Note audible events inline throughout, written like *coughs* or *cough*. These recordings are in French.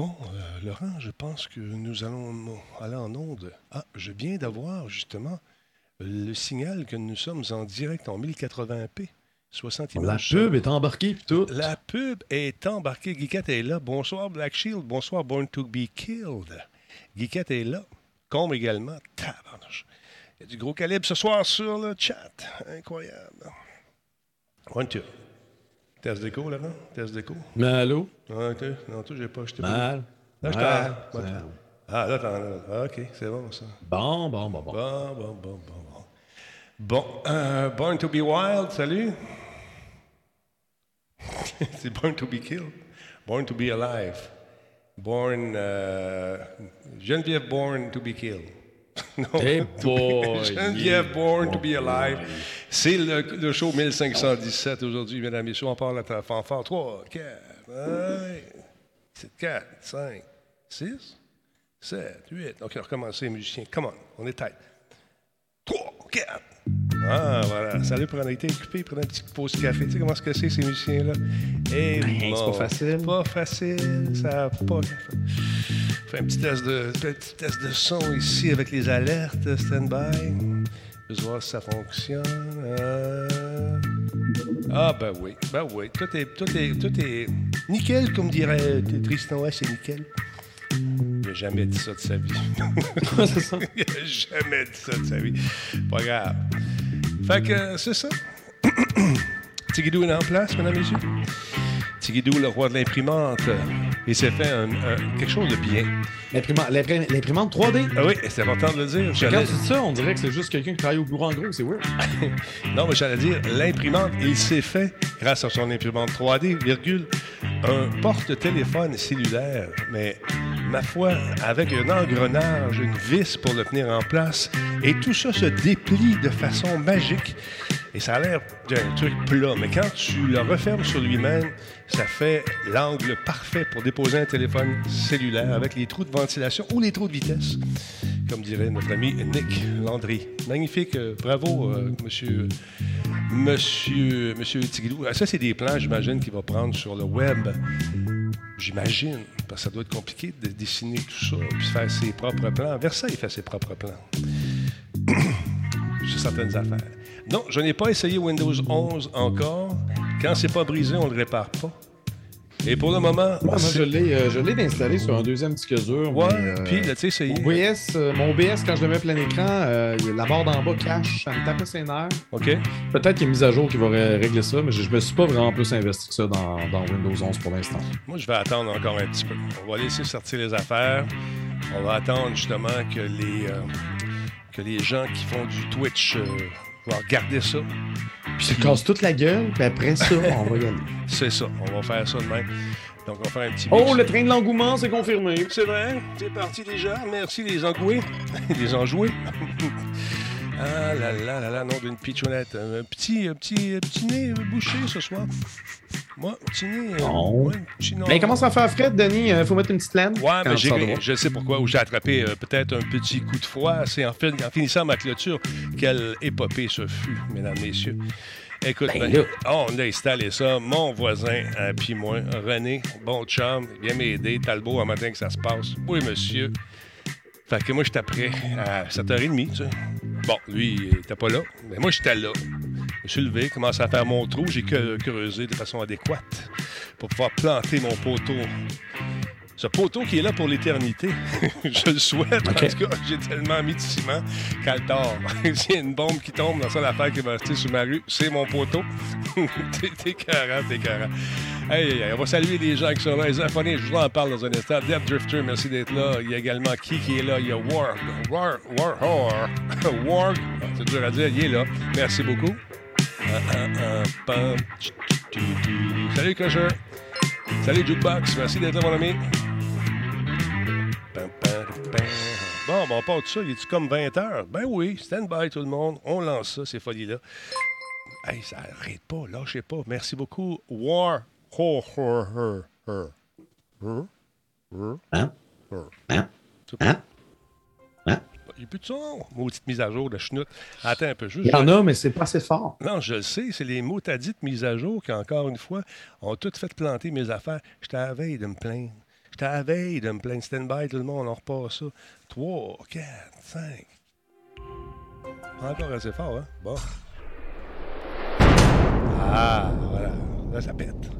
Bon, euh, Laurent, je pense que nous allons aller en onde. Ah, je viens d'avoir justement le signal que nous sommes en direct en 1080p. 60 La pub est embarquée, puis tout. La pub est embarquée. Guiquette est là. Bonsoir, Black Shield. Bonsoir, Born to be Killed. Guiquette est là. Combe également. Tabarnouche. Il y a du gros calibre ce soir sur le chat. Incroyable. One, two. Test d'écho, Laurent? Test d'écho? Mais allô? Non, tu, non, tu, j'ai pas. Je t'ai Mal. Là, je t'en- Ah, là, t'en as. Ah, OK, c'est bon, ça. Bon, bon, bon, bon. Bon, bon, bon, bon, bon. Bon, euh, Born to be Wild, salut. *laughs* c'est Born to be Killed. Born to be Alive. Born. euh, Geneviève Born to be Killed. *laughs* non. Hey *laughs* boy! Geneviève Born to be Alive. C'est le, le show 1517 aujourd'hui, mesdames et messieurs. On parle à la fanfare. 3, 4, 4, 5, 6, 7, 8. OK, on recommence, les musiciens. Come on, on est tête. 3, 4. Ah, voilà. Salut, prenez été occupé, prenez un petit pause café. Tu sais comment que c'est, ces musiciens-là? Eh, Ben, c'est pas facile. Pas facile. Ça a pas. Fais un petit test de, petit test de son ici avec les alertes. Stand-by. Je vais voir si ça fonctionne. Euh, Ah, ben oui. Ben oui. Tout est, tout est, tout est nickel, comme dirait Tristan. Ouais, c'est nickel. Il n'a jamais dit ça de sa vie. c'est ça. *laughs* Il n'a jamais dit ça de sa vie. Pas grave. Fait que euh, c'est ça. *clears throat* Tigidou est en place, mesdames et messieurs. Tigidou, le roi de l'imprimante, il s'est fait un- un- quelque chose de bien. L'imprimante l'imprim- l'imprimante 3D. Ah oui, c'est important de le dire. Quand tu dis ça, on dirait que c'est juste quelqu'un qui travaille au bureau en gros. C'est weird. *laughs* Non, mais j'allais dire, l'imprimante, il s'est fait, grâce à son imprimante 3D, virgule, un porte-téléphone cellulaire, mais ma foi, avec un engrenage, une vis pour le tenir en place, et tout ça se déplie de façon magique. Et ça a l'air d'un truc plat, mais quand tu le refermes sur lui-même, ça fait l'angle parfait pour déposer un téléphone cellulaire avec les trous de ventilation ou les trous de vitesse, comme dirait notre ami Nick Landry. Magnifique, euh, bravo, euh, monsieur, monsieur, monsieur Tigidou. Ah, Ça, c'est des plans, j'imagine, qu'il va prendre sur le web. J'imagine, parce que ça doit être compliqué de dessiner tout ça, puis faire ses propres plans. Versailles fait ses propres plans *coughs* sur certaines affaires. Non, je n'ai pas essayé Windows 11 encore. Quand c'est pas brisé, on le répare pas. Et pour le moment, Moi, c'est- je l'ai euh, je l'ai installé sur un deuxième disque dur. Ouais, euh, puis là, tu sais, c'est... Mon euh, mon OBS, quand je le mets plein écran, euh, la barre d'en bas cache, ça me tapait ses nerfs. OK? Peut-être qu'il y a une mise à jour qui va ré- régler ça, mais je, je me suis pas vraiment plus investi que ça dans, dans Windows 11 pour l'instant. Moi, je vais attendre encore un petit peu. On va laisser sortir les affaires. On va attendre justement que les, euh, que les gens qui font du Twitch euh, vont regarder ça. Puis ça casse toute la gueule, puis après ça, *laughs* on va y aller. C'est ça. On va faire ça de même. Donc, on va faire un petit Oh, mix. le train de l'engouement, c'est confirmé. C'est vrai, c'est parti déjà. Merci les engoués, *laughs* les enjoués. *laughs* ah là là là là, nom d'une pitchounette. Un petit, un petit, un petit nez bouché ce soir. Moi, petit nez. euh, Non. ouais, petit. Mais il commence à faire fret, Denis? euh, faut mettre une petite laine? Ouais, mais je sais pourquoi. Où j'ai attrapé euh, peut-être un petit coup de froid. C'est en, fin- en finissant ma clôture. Quelle épopée ce fut, mesdames, messieurs. Écoute, Ben ben, oh, on a installé ça. Mon voisin, euh, puis moi, René, bon chum, viens m'aider. Talbot, un matin que ça se passe. Oui, monsieur. Fait que moi, j'étais prêt à 7h30, tu sais. Bon, lui, il était pas là. Mais moi, j'étais là. Je me suis levé, commencé à faire mon trou. J'ai creusé de façon adéquate pour pouvoir planter mon poteau. Ce poteau qui est là pour l'éternité. *laughs* je le souhaite Ok. parce que j'ai tellement mis de ciment qu'elle tord. *laughs* S'il y a une bombe qui tombe, la seule affaire qui va rester sur ma rue, c'est mon poteau. *laughs* t'es carré, t'es carré. Hey, hey, hey, on va saluer les gens qui sont là. Les abonnés, je vous en parle dans un instant. Death Drifter, merci d'être là. Il y a également qui qui est là? Il y a War. War. War. War. War. Ah, C'est dur à dire, il est là. Merci beaucoup. Salut, Crusher. Salut, Jukebox. Merci d'être là, mon ami. Bon, ben, on part de ça. Il est comme 20 heures? Ben oui, stand by tout le monde. On lance ça, ces folies-là. Hey, ça arrête pas, lâchez pas. Merci beaucoup. War. Ho, ho, ho, ho. Ho, ho, Hein? Hein? Pas- Hein? Il n'y a plus de son. Maudite mise à jour de chenoute. Attends un peu. Juste, Il y en a, mais c'est pas assez fort. non, je le sais, c'est les mots dites mises à jour qui, encore une fois, ont toutes fait planter mes affaires. J'étais à la veille de me plaindre. J'étais à la veille de me plaindre stand-by, tout le monde, on repart ça. 3, 4, 5. Encore assez fort, hein? Bon. Ah, voilà. Là, ça pète.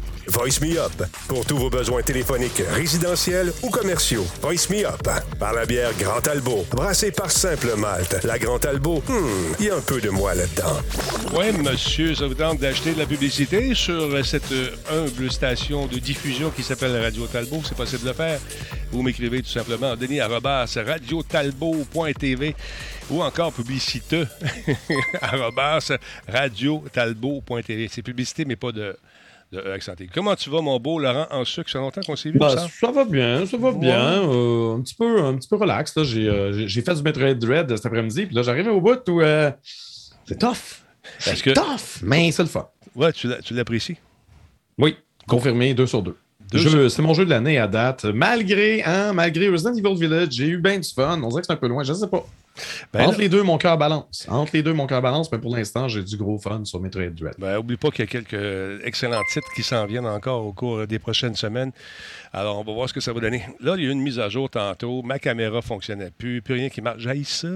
Voice Me Up pour tous vos besoins téléphoniques, résidentiels ou commerciaux. Voice Me Up par la bière Grand Talbot, brassée par Simple Malte. La Grand Talbot, hmm, il y a un peu de moi là-dedans. Oui, monsieur, ça vous tente d'acheter de la publicité sur cette euh, humble station de diffusion qui s'appelle Radio Talbot? C'est possible de le faire. Vous m'écrivez tout simplement Denis radiotalbot.tv ou encore publiciteux *laughs* radiotalbot.tv. C'est publicité, mais pas de, de E. Comment tu vas, mon beau Laurent en sucre? Ça fait longtemps qu'on s'est vu, Ben, ça? ça va bien, ça va bien. Euh, un, petit peu, un petit peu relax. J'ai euh, j'ai- fait du Metroid Dread cet après-midi, puis là, j'arrive au bout où euh, c'est tough. C'est que- tough, mais c'est le fun. Ouais, tu l'a- tu l'apprécies? Oui, confirmé, deux sur deux. C'est mon jeu de l'année à date. Malgré, hein, malgré Resident Evil Village, j'ai eu bien du fun. On dirait que c'est un peu loin, je sais pas. Ben, Entre les deux, mon cœur balance. Entre les deux, mon cœur balance, mais pour l'instant, j'ai du gros fun sur Metroid Dread. Ben, oublie pas qu'il y a quelques excellents titres qui s'en viennent encore au cours des prochaines semaines. Alors, on va voir ce que ça va donner. Là, il y a eu une mise à jour tantôt. Ma caméra fonctionnait plus. Plus rien qui marche. J'ai ça.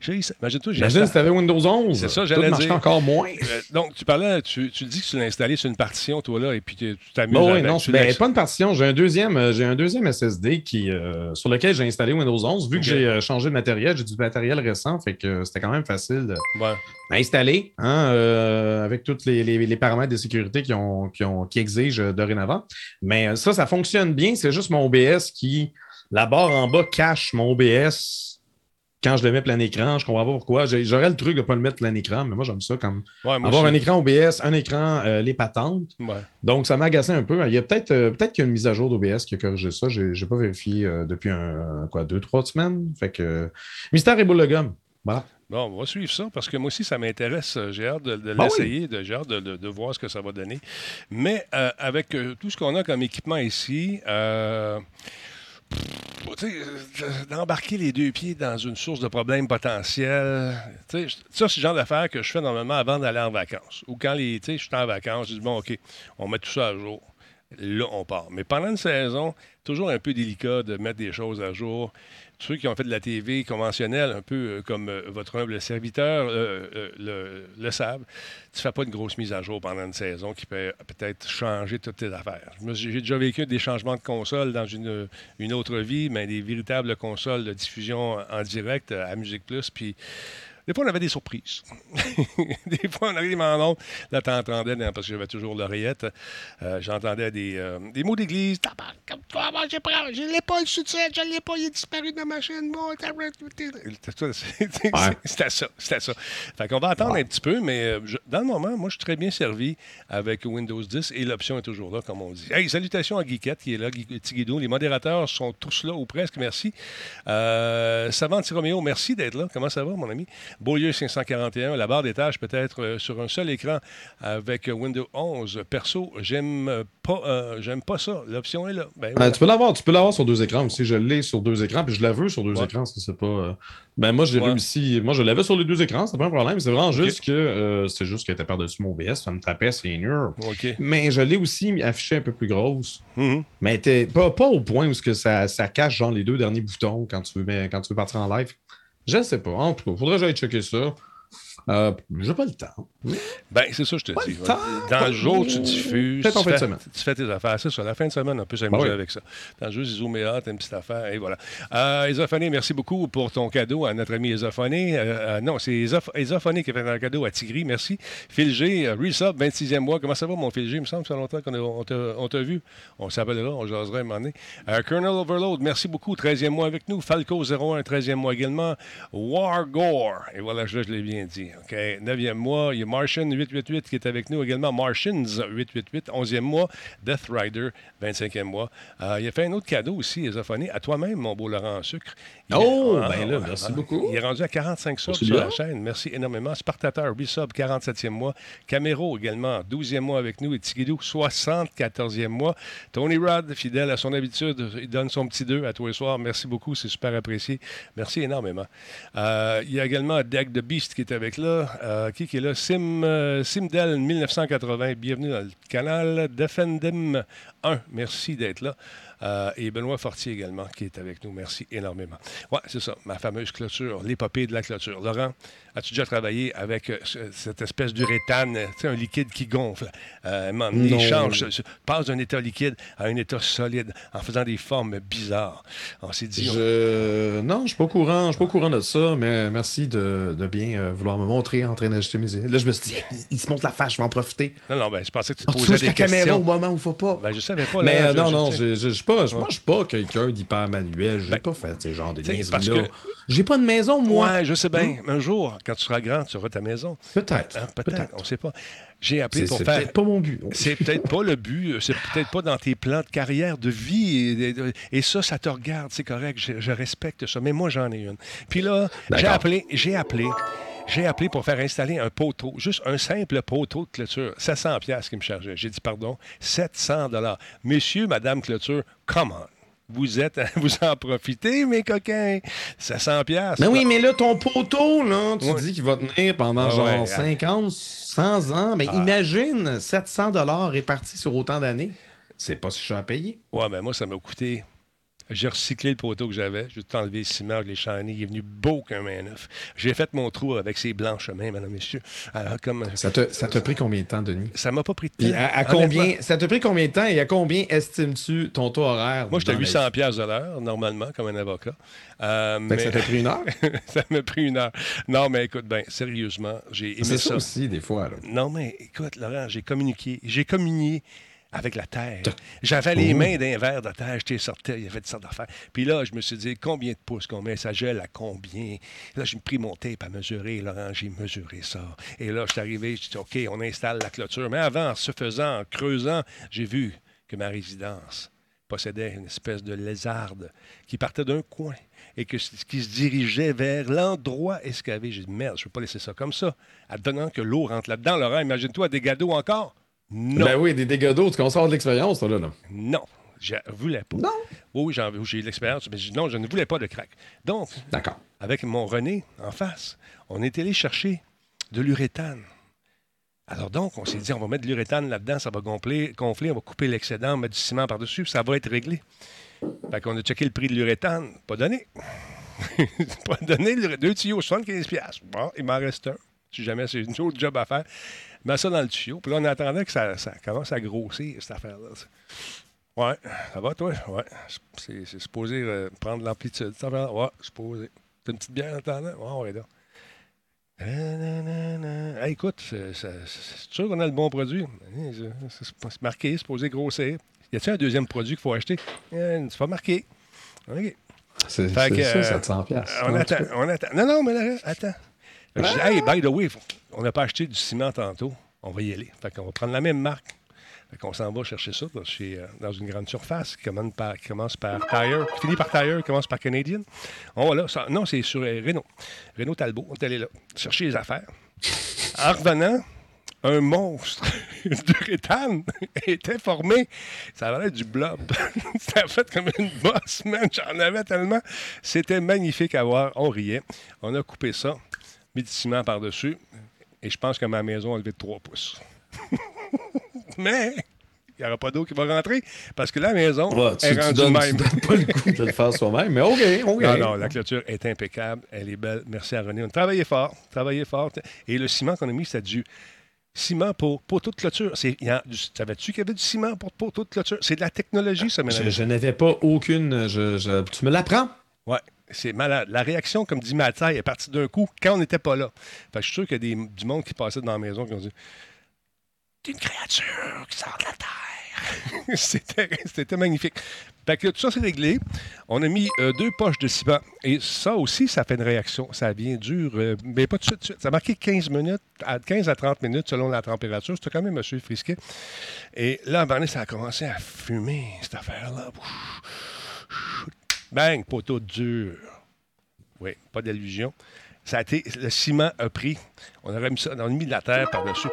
J'ai ça. Imagine-toi, j'ai Imagine si t'avais Windows 11. C'est ça, j'allais dire. encore moins. Euh, donc, tu parlais, tu, tu dis que tu l'as installé sur une partition, toi, là, et puis tu t'amuses Bon, oui, non, ben, pas une partition. J'ai un deuxième, euh, j'ai un deuxième SSD qui, euh, sur lequel j'ai installé Windows 11. Vu que j'ai euh, changé de matériel, j'ai du matériel récent, fait que c'était quand même facile Ouais. à installer, hein, euh, avec tous les, les- les paramètres de sécurité qui, ont, qui, ont, qui exigent euh, dorénavant. Mais euh, ça, ça fonctionne bien. C'est juste mon OBS qui, la barre en bas, cache mon OBS quand je le mets plein écran. Je comprends pas pourquoi. J'aurais le truc de ne pas le mettre plein écran, mais moi, j'aime ça comme Ouais, moi, avoir un écran OBS, un écran euh, les patentes. Ouais. Donc, ça m'a agacé un peu. Il y a peut-être euh, peut-être qu'il y a une mise à jour d'OBS qui a corrigé ça. Je n'ai pas vérifié euh, depuis un, quoi, deux, trois semaines. Fait que mystère et boule de gomme. Voilà. Bon, on va suivre ça parce que moi aussi, ça m'intéresse. J'ai hâte de, de Ben l'essayer, j'ai hâte de, de- de voir ce que ça va donner. Mais avec tout ce qu'on a comme équipement ici, euh, d'embarquer les deux pieds dans une source de problèmes potentiels, ça, c'est le genre d'affaires que je fais normalement avant d'aller en vacances. Ou quand je suis en vacances, je dis, bon, OK, on met tout ça à jour. Là, on part. Mais pendant une saison, toujours un peu délicat de mettre des choses à jour. Ceux qui ont fait de la TV conventionnelle, un peu euh, comme euh, votre humble serviteur euh, le, le savent, tu ne fais pas une grosse mise à jour pendant une saison qui peut peut-être changer toutes tes affaires. J'ai déjà vécu des changements de console dans une, une autre vie, mais des véritables consoles de diffusion en direct à Musique Plus. Puis des fois, on avait des surprises. *laughs* des fois, on arrive en ondes. Là, tu entendais, dans- parce que j'avais toujours l'oreillette, euh, j'entendais des, euh, des mots d'église. Tabarnak, Comme toi, moi, j'ai pris- je l'ai pas, le succès, je l'ai pas, il est disparu de ma chaîne. *laughs* C'était ça, c'était ça. Fait qu'on va attendre un petit peu, mais euh, je- dans le moment, moi, je suis très bien servi avec Windows 10 et l'option est toujours là, comme on dit. Hey, salutations à Guiquette qui est là, Gui- Petit Guido. Les modérateurs sont tous là ou presque, merci. Euh, Savant Roméo, merci d'être là. Comment ça va, mon ami? Beaulieu 541, la barre des tâches peut-être euh, sur un seul écran avec Windows 11. Perso, j'aime pas, euh, j'aime pas ça. L'option est là. Ben, voilà. tu peux l'avoir, tu peux l'avoir sur deux écrans aussi. Je l'ai sur deux écrans, puis je la veux sur deux Ouais. écrans, si c'est pas. euh, Ben moi, j'ai Ouais. réussi. Moi, je l'avais sur les deux écrans, c'est pas un problème. C'est vraiment juste que euh, c'est juste qu'elle était par-dessus mon OBS, ça me tapait, c'est nul. OK. Mais je l'ai aussi affiché un peu plus grosse. Mhm. Mais était pas, pas au point où que ça, ça cache genre les deux derniers boutons quand tu veux, mais- quand tu veux partir en live. Je sais pas. En tout cas, faudrait que j'aille checker ça. Euh, j'ai pas le temps. Ben, c'est ça, je te Pas dis. le temps. Dans le jour, tu diffuses. Peut-être en fin de fais- semaine. Tu fais tes affaires. C'est ça, la fin de semaine, on peut s'amuser Ah oui. avec ça. Dans le jeu, zoom et hâte, une petite affaire, et voilà. Euh, merci beaucoup pour ton cadeau à notre ami Esophoné. Euh, euh, non, c'est Esophoné qui a fait un cadeau à Tigri, merci. Phil G, euh, Resub, 26e mois. Comment ça va, mon Phil G? Il me semble que ça fait longtemps qu'on t'a vu. On s'appellera, on jasera un moment donné. Euh, Colonel Overload, merci beaucoup. 13e mois avec nous. Falco 01, 13e mois également. Wargore, et voilà, je, je l'ai bien bien dit. OK? Neuvième mois, il y a Martian 888 qui est avec nous également. Martians 888. Onzième mois, Death Rider 25e mois. Euh, il a fait un autre cadeau aussi, Esophonie, à toi-même, mon beau Laurent en sucre. Il Oh, est- ben là, ah, merci ah, beaucoup. Il est rendu à 45 subs sur la chaîne. Merci énormément. Spartateur, 8 subs, 47e mois. Camero également, 12e mois avec nous. Et Tigidou, 74e mois. Tony Rod, fidèle à son habitude, il donne son petit 2 à tous les soirs. Merci beaucoup, c'est super apprécié. Merci énormément. Euh, il y a également Deck de Beast qui est avec là. Euh, qui, est là? Sim, euh, Simdel 1980. Bienvenue dans le canal. Defendim 1. Merci d'être là. Euh, et Benoît Fortier également qui est avec nous. Merci énormément. Ouais, c'est ça, ma fameuse clôture, l'épopée de la clôture. Laurent, as-tu déjà travaillé avec euh, ce- cette espèce d'uréthane, un liquide qui gonfle? Euh, il change, se- se- passe d'un état liquide à un état solide en faisant des formes bizarres. On s'est dit, on- Je... Non, je suis pas au courant, je suis pas au courant de ça, mais merci de, de bien euh, vouloir me montrer en train d'ajouter mes. Là, je me suis dit, il, il se montre la face, je vais en profiter. non, non, ben, je pensais que tu te On posais des la caméra au moment où il faut pas. Ben, je savais pas. mais là, je- non, je- non, je- je je- pas, je- moi, je suis pas quelqu'un d'hyper manuel. J'ai Ben, pas fait ces genres de niaiseries-là. que- J'ai pas de maison, moi. Ouais, je sais bien. Un jour, quand tu seras grand, tu auras ta maison. Peut-être. Hein, Peut-être, on ne sait pas. J'ai appelé C'est pour c'est faire. peut-être pas mon but. C'est peut-être pas le but, c'est peut-être pas dans tes plans de carrière, de vie. Et, et- et ça, ça te regarde, c'est correct, je, je respecte ça. Mais moi, j'en ai une. Puis là, j'ai appelé, j'ai appelé, j'ai appelé pour faire installer un poteau, juste un simple poteau de clôture, 700 pièces qui me chargeait. J'ai dit pardon, 700 dollars. Monsieur, Madame Clôture, come on. Vous êtes, *laughs* vous en profitez, mes coquins. 700 pièces. Mais oui, mais là, ton poteau, là, tu Ouais. dis qu'il va tenir pendant Ah genre ouais. 50, 100 ans. Mais imagine 700 dollars répartis sur autant d'années. C'est pas si cher à payer. Ouais, ben moi, ça m'a coûté. J'ai recyclé le poteau que j'avais. J'ai tout enlevé le ciment, je l'ai chané. Il est venu beau comme un neuf. J'ai fait mon trou avec ses blanches mains, madame, messieurs. Alors, comme. Ça te, ça t'a pris combien de temps, Denis? Ça m'a pas pris de temps. À, combien, ça t'a pris combien de temps et à combien estimes-tu ton taux horaire? Moi, j'étais à dans la 800 pièces de l'heure, normalement, comme un avocat. Euh? Fait que ça t'a pris une heure? *laughs* ça m'a pris une heure. Non, mais écoute, ben, sérieusement, j'ai aimé C'est ça. ça aussi, des fois. Là. Non, mais écoute, Laurent, j'ai communiqué. J'ai communié avec la terre. J'avais les mains d'un verre de terre, j'étais sorti, il y avait toutes sortes d'affaires. Puis là, je me suis dit, combien de pouces qu'on met, ça gèle à combien? Là, j'ai pris mon tape à mesurer, Laurent, j'ai mesuré ça. Et là, je suis arrivé, je dit, OK, on installe la clôture. Mais avant, en se faisant, en creusant, j'ai vu que ma résidence possédait une espèce de lézarde qui partait d'un coin et que, qui se dirigeait vers l'endroit escavé. J'ai dit, merde, je ne peux pas laisser ça comme ça. Adonnant que l'eau rentre là-dedans, Laurent, imagine-toi des gados encore. Non, Ben oui, des dégâts d'eau, tu sort de l'expérience, toi, là. là. non, je voulais pas. Non. Oui, j'ai eu de l'expérience, mais non, je ne voulais pas de crack. Donc, D'accord. avec mon René en face, on est allé chercher de l'uréthane. Alors donc, on s'est dit, on va mettre de l'uréthane là-dedans, ça va gonfler, gonfler, on va couper l'excédent, mettre du ciment par-dessus, ça va être réglé. Fait qu'on a checké le prix de l'uréthane, pas donné. *laughs* pas donné, deux tuyaux, 75 pièces. Bon, il m'en reste un. Si jamais c'est une autre job à faire, mets ça dans le tuyau. Puis là, on attendait que ça, ça commence à grossir, cette affaire-là. Ouais, ça va, toi? Ouais. C'est c'est supposé euh, prendre l'amplitude. Ça va? Ouais, supposé. T'as une petite bière en attendant? Ouais, ouais, là. Hey, écoute, c'est sûr qu'on a le bon produit. Hein, C'est marqué, c'est supposé grossir. Y a-t-il un deuxième produit qu'il faut acheter? Euh, c'est pas marqué. OK. C'est ça, euh, 700 piastres. On En attend, on attend. Non, non, mais là, attends. Dis, hey, by the way, on n'a pas acheté du ciment tantôt. On va y aller. Fait qu'on va prendre la même marque. Fait qu'on s'en va chercher ça dans, euh, dans une grande surface qui commence par, commence par Tire, qui par Tire, qui commence par Canadian. On là. non, c'est sur euh, Renault. Renault Talbot. On est allé là, chercher les affaires. En un monstre *laughs* d'uréthane *laughs* était formé. Ça avait l'air du blob. *laughs* C'était fait comme une bosse, man. J'en avais tellement. C'était magnifique à voir. On riait. On a coupé ça, mis du ciment par-dessus. Et je pense que ma maison a levé de 3 pouces. *laughs* Mais il n'y aura pas d'eau qui va rentrer parce que la maison Ouais, tu, est tu rendue donnes, même. tu donnes pas le goût de le faire soi-même, mais OK, OK. Non, non, la clôture est impeccable. Elle est belle. Merci à René. On a travaillé fort. Travaillé fort. Et le ciment qu'on a mis, c'est du ciment pour poteau de clôture. Savais-tu qu'il y avait du ciment pour poteau de clôture? C'est de la technologie, ça, mesdames. Je, je n'avais pas aucune. Je, je- tu me l'apprends? Ouais, c'est malade. La réaction, comme dit Mathieu, est partie d'un coup quand on n'était pas là. Je suis sûr qu'il y a des, du monde qui passait dans la maison qui ont dit C'est une créature qui sort de la terre. *laughs* c'était, magnifique. Fait que tout ça, c'est réglé. On a mis euh, deux poches de ciment. Et ça aussi, ça fait une réaction. Ça vient dur, euh, mais pas tout de suite. Ça a marqué 15 minutes, à 15 à 30 minutes selon la température. C'était quand même monsieur frisquet. Et là, à ça a commencé à fumer, cette affaire-là. Bang, poteau dur. Oui, pas d'allusion. Ça a été, le ciment a pris. On aurait mis ça, on a mis de la terre par-dessus.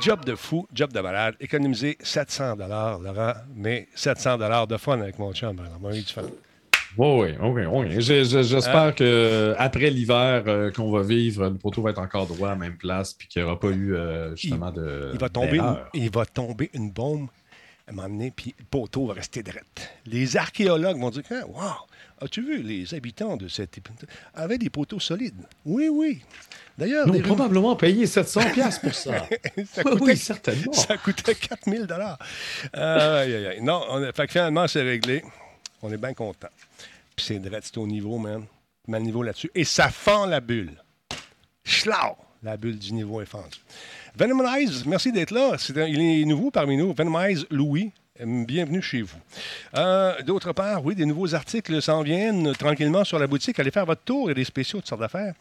Job de fou, job de malade. Économiser 700 Laurent, mais 700 de fun avec mon chum. Alors, du fun. Oui, oui, oui. J'espère Hein? que après l'hiver euh, qu'on va vivre, le poteau va être encore droit à la même place puis qu'il n'y aura pas eu euh, justement de. Il va tomber, une, il va tomber une bombe à un moment donné, puis le poteau va rester drette. Les archéologues vont dire Wow, as-tu vu, les habitants de cette avaient des poteaux solides. Oui, oui. D'ailleurs, des avons probablement payé 700$ piastres pour ça. *laughs* ça oui, coûtait, oui, certainement. ça coûtait 4000 dollars. Non, on a- fait que finalement, c'est réglé. On est bien content. Puis c'est drette, c'est au niveau, man. Mal niveau là-dessus. Et ça fend la bulle. Schlau! La bulle du niveau est fendue. Venomize, merci d'être là. Un- il est nouveau parmi nous. Venomize Louis. Bienvenue chez vous. Euh, D'autre part, oui, des nouveaux articles s'en viennent tranquillement sur la boutique. Allez faire votre tour. A des spéciaux, toutes sortes d'affaires.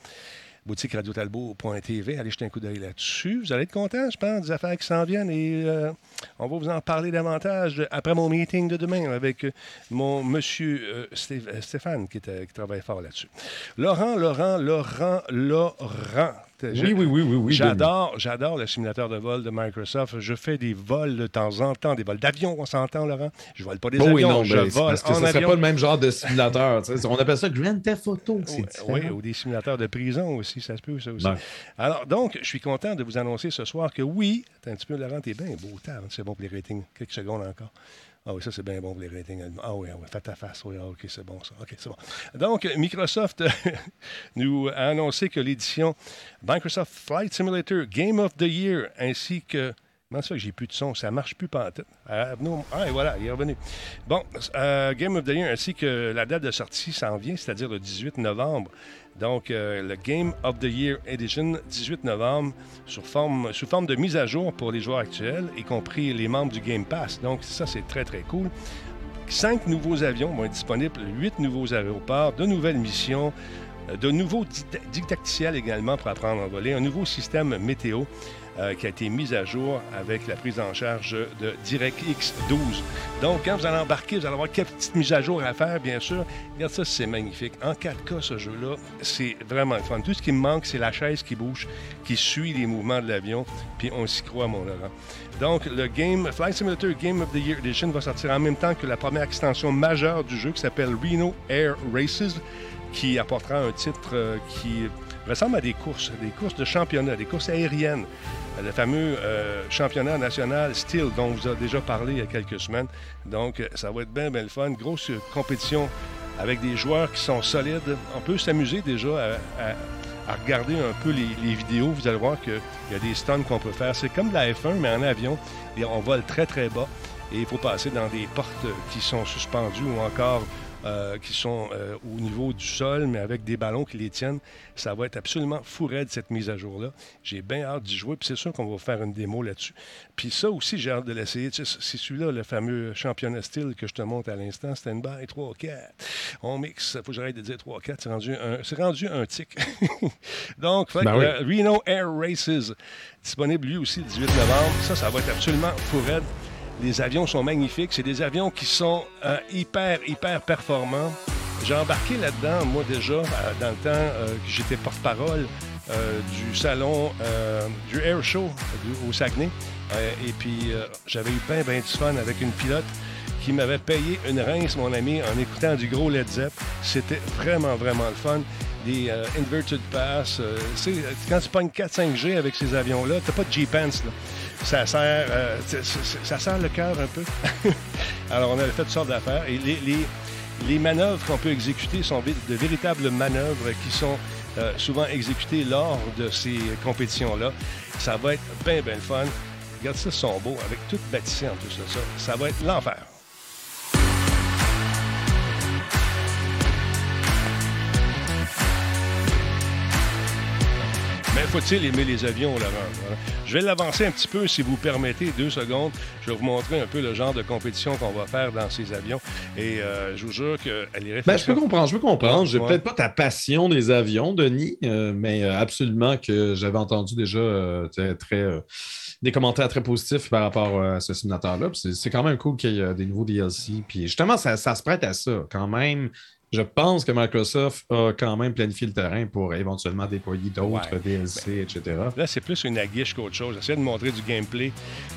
Boutique radiotalbot.tv. Allez jeter un coup d'œil là-dessus. Vous allez être content, je pense, des affaires qui s'en viennent. Et euh, on va vous en parler davantage après mon meeting de demain avec euh, mon monsieur Sté- Stéphane qui travaille fort là-dessus. Laurent, Laurent, Laurent, Laurent. Oui, oui, oui, oui, oui. J'adore, j'adore le simulateur de vol de Microsoft. Je fais des vols de temps en temps, des vols d'avion, on s'entend, Laurent. Je vole pas des Bon, oui, avions, non, je vole parce que en ce serait pas le même genre de simulateur. On appelle ça Grand Theft Auto. Oui. Oui, ou des simulateurs de prison aussi, ça se peut, ça aussi. Alors, donc, je suis content de vous annoncer ce soir que oui, attends un petit peu, Laurent, t'es bien beau, tard, c'est bon pour les ratings. Quelques secondes encore. Ah oui, ça, c'est bien bon pour les ratings. Ah oui, ah oui, fais ta face. Oui, ah, OK, c'est bon, ça. OK, c'est bon. Donc, Microsoft *laughs* nous a annoncé que l'édition Microsoft Flight Simulator Game of the Year ainsi que. Comment ça que j'ai plus de son? Ça marche plus pas en tête. Ah. Ah, et voilà, il est revenu. Bon, euh, Game of the Year ainsi que la date de sortie s'en vient, c'est-à-dire le 18 novembre. Donc, euh, le Game of the Year Edition, 18 novembre, sous forme, sous forme de mise à jour pour les joueurs actuels, y compris les membres du Game Pass. Donc, ça, c'est très, très cool. Cinq nouveaux avions vont être disponibles, huit nouveaux aéroports, de nouvelles missions, euh, de nouveaux dida- didacticiels également pour apprendre à voler, un nouveau système météo euh, qui a été mis à jour avec la prise en charge de DirectX 12. Donc, quand vous allez embarquer, vous allez avoir quelques petites mises à jour à faire, bien sûr. Regarde ça, c'est magnifique. En 4K, ce jeu-là, c'est vraiment fun. Tout ce qui me manque, c'est la chaise qui bouge, qui suit les mouvements de l'avion, puis on s'y croit, mon Laurent. Donc, le Game Flight Simulator Game of the Year Edition va sortir en même temps que la première extension majeure du jeu qui s'appelle Reno Air Races, qui apportera un titre euh, qui ressemble à des courses, des courses de championnat, des courses aériennes. Le fameux euh, championnat national Steel dont on vous a déjà parlé il y a quelques semaines. Donc, ça va être bien, bien le fun. Grosse compétition avec des joueurs qui sont solides. On peut s'amuser déjà à, regarder un peu les, vidéos. Vous allez voir qu'il y a des stunts qu'on peut faire. C'est comme de la F1, mais en avion. Et on vole très, très bas. Et il faut passer dans des portes qui sont suspendues ou encore euh, qui sont euh, au niveau du sol, mais avec des ballons qui les tiennent. Ça va être absolument fou raide, cette mise à jour-là. J'ai bien hâte d'y jouer, puis c'est sûr qu'on va faire une démo là-dessus. Puis ça aussi, j'ai hâte de l'essayer. Tu sais, c'est celui-là, le fameux championnat style que je te montre à l'instant. Stand-by, 3, 4. On mixe. Faut que j'arrête de dire 3, 4. C'est rendu un, c'est rendu un tic. *laughs* Donc, fait Ben que, oui. euh, Reno Air Races, disponible lui aussi le 18 novembre. Ça, ça va être absolument fou raide. Les avions sont magnifiques. C'est des avions qui sont euh, hyper, hyper performants. J'ai embarqué là-dedans, moi déjà, euh, dans le temps euh, que j'étais porte-parole du salon du Air Show au Saguenay. Et puis, j'avais eu bien, bien du fun avec une pilote qui m'avait payé une rince, mon ami, en écoutant du gros Led Zepp. C'était vraiment, vraiment le fun. Des euh, inverted pass. euh, quand tu pognes 4-5G avec ces avions-là, t'as pas de G-Pants. Ça sert, euh, ça sert le cœur un peu. *laughs* Alors, on avait fait toutes sortes d'affaires. Et les, manœuvres qu'on peut exécuter sont de véritables manœuvres qui sont euh, souvent exécutées lors de ces compétitions-là. Ça va être bien, bien le fun. Regarde ça, ils sont beaux, avec tout bâtissé en plus de ça. Ça va être l'enfer. Faut-il aimer les avions, Laurent? Voilà. Je vais l'avancer un petit peu, si vous permettez, deux secondes. Je vais vous montrer un peu le genre de compétition qu'on va faire dans ces avions. Et euh, je vous jure qu'elle Ben, je peux comprendre, je peux comprendre. J'ai Ouais. peut-être pas ta passion des avions, Denis, euh, mais euh, absolument que j'avais entendu déjà très, des commentaires très positifs par rapport à ce simulateur-là. C'est quand même cool qu'il y ait des nouveaux DLC. Puis justement, ça, ça se prête à ça. Quand même, je pense que Microsoft a quand même planifié le terrain pour éventuellement déployer d'autres Ouais. DLC, etc. Là, c'est plus une aguiche qu'autre chose. J'essaie de montrer du gameplay,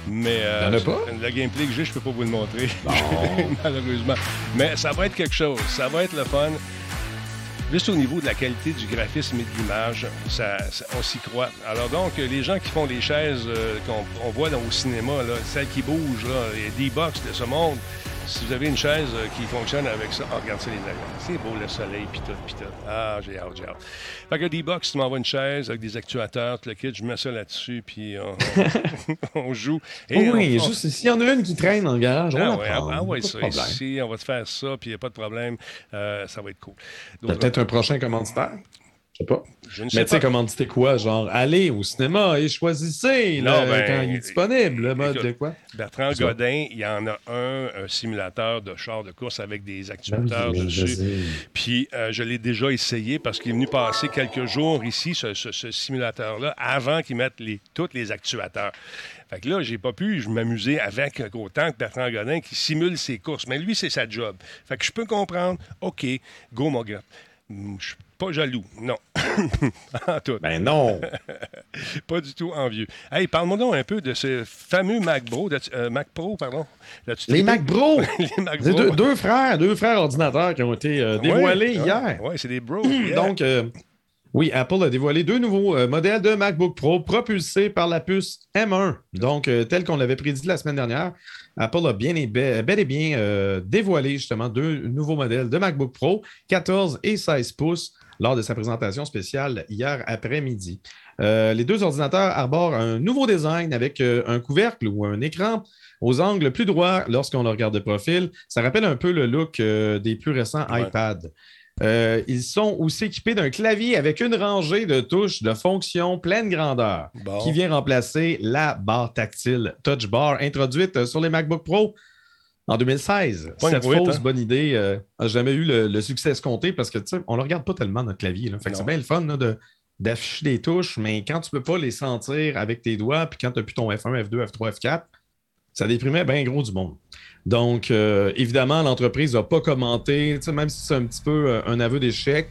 mais euh, a pas? le gameplay que j'ai, je peux pas vous le montrer, *laughs* malheureusement. Mais ça va être quelque chose. Ça va être le fun. Juste au niveau de la qualité du graphisme et de l'image, ça, ça- on s'y croit. Alors donc, les gens qui font les chaises euh, qu'on on voit dans, au cinéma, là, celles qui bougent, là, les D-Box de ce monde, si vous avez une chaise euh, qui fonctionne avec ça, oh, regarde ça les avions. C'est beau le soleil, pis tout, pis tout. Ah, j'ai hâte, j'ai hâte. Fait que D-Box, tu m'envoies une chaise avec des actuateurs, tout le kit, je mets ça là-dessus, puis on, on- *laughs* on joue. Et oui, on- juste s'il y en a une qui traîne dans le garage, on ah va ouais, ah, ah ouais, ça, ici, on va te faire ça, puis il n'y a pas de problème. Euh, ça va être cool. Peut-être un prochain commanditaire? Je sais pas. je ne sais Mais tu sais, pas. commanditer quoi? Genre, allez au cinéma et choisissez Non, là, ben, quand il est disponible, le mode écoute, de quoi? Bertrand. Godin, il y en a un, un simulateur de char de course avec des actuateurs oui, dessus. Puis euh, je l'ai déjà essayé parce qu'il est venu passer quelques jours ici, ce, ce- ce simulateur-là, avant qu'ils mettent les, tous les actuateurs. Fait que là, j'ai pas pu m'amuser avec autant que Bertrand Godin qui simule ses courses. Mais lui, c'est sa job. Fait que je peux comprendre. OK, go, mon gars. Hum, Je pas jaloux. Non. *laughs* en tout. Ben non! *laughs* Pas du tout envieux. Hey, parle-moi donc un peu de ce fameux Mac Pro, de- euh, Mac Pro, pardon. Les? Mac Bro! *laughs* les Mac Pro. deux, deux frères, deux frères ordinateurs qui ont été euh, dévoilés Ouais, hier. Oui, c'est des bros. *clears throat* yeah. Donc, euh, oui, Apple a dévoilé deux nouveaux euh, modèles de MacBook Pro propulsés par la puce M1. Donc, euh, tel qu'on l'avait prédit la semaine dernière, Apple a bien et be- bel et bien euh, dévoilé justement deux nouveaux modèles de MacBook Pro, 14 et 16 pouces, lors de sa présentation spéciale hier après-midi. Euh, les deux ordinateurs arborent un nouveau design avec euh, un couvercle ou un écran aux angles plus droits lorsqu'on le regarde de profil. Ça rappelle un peu le look euh, des plus récents Ouais. iPad. Euh, ils sont aussi équipés d'un clavier avec une rangée de touches de fonction pleine grandeur Bon. qui vient remplacer la barre tactile Touch Bar introduite sur les MacBook Pro en 2016. Pas une Cette fausse hein? bonne idée euh, n'a jamais eu le, le succès escompté parce que tu sais, on ne le regarde pas tellement notre clavier. là. Fait que Non. c'est bien le fun là, de, d'afficher des touches, mais quand tu ne peux pas les sentir avec tes doigts, puis quand tu n'as plus ton F1, F2, F3, F4, ça déprimait bien gros du monde. Donc, euh, évidemment, l'entreprise n'a pas commenté, même si c'est un petit peu euh, un aveu d'échec.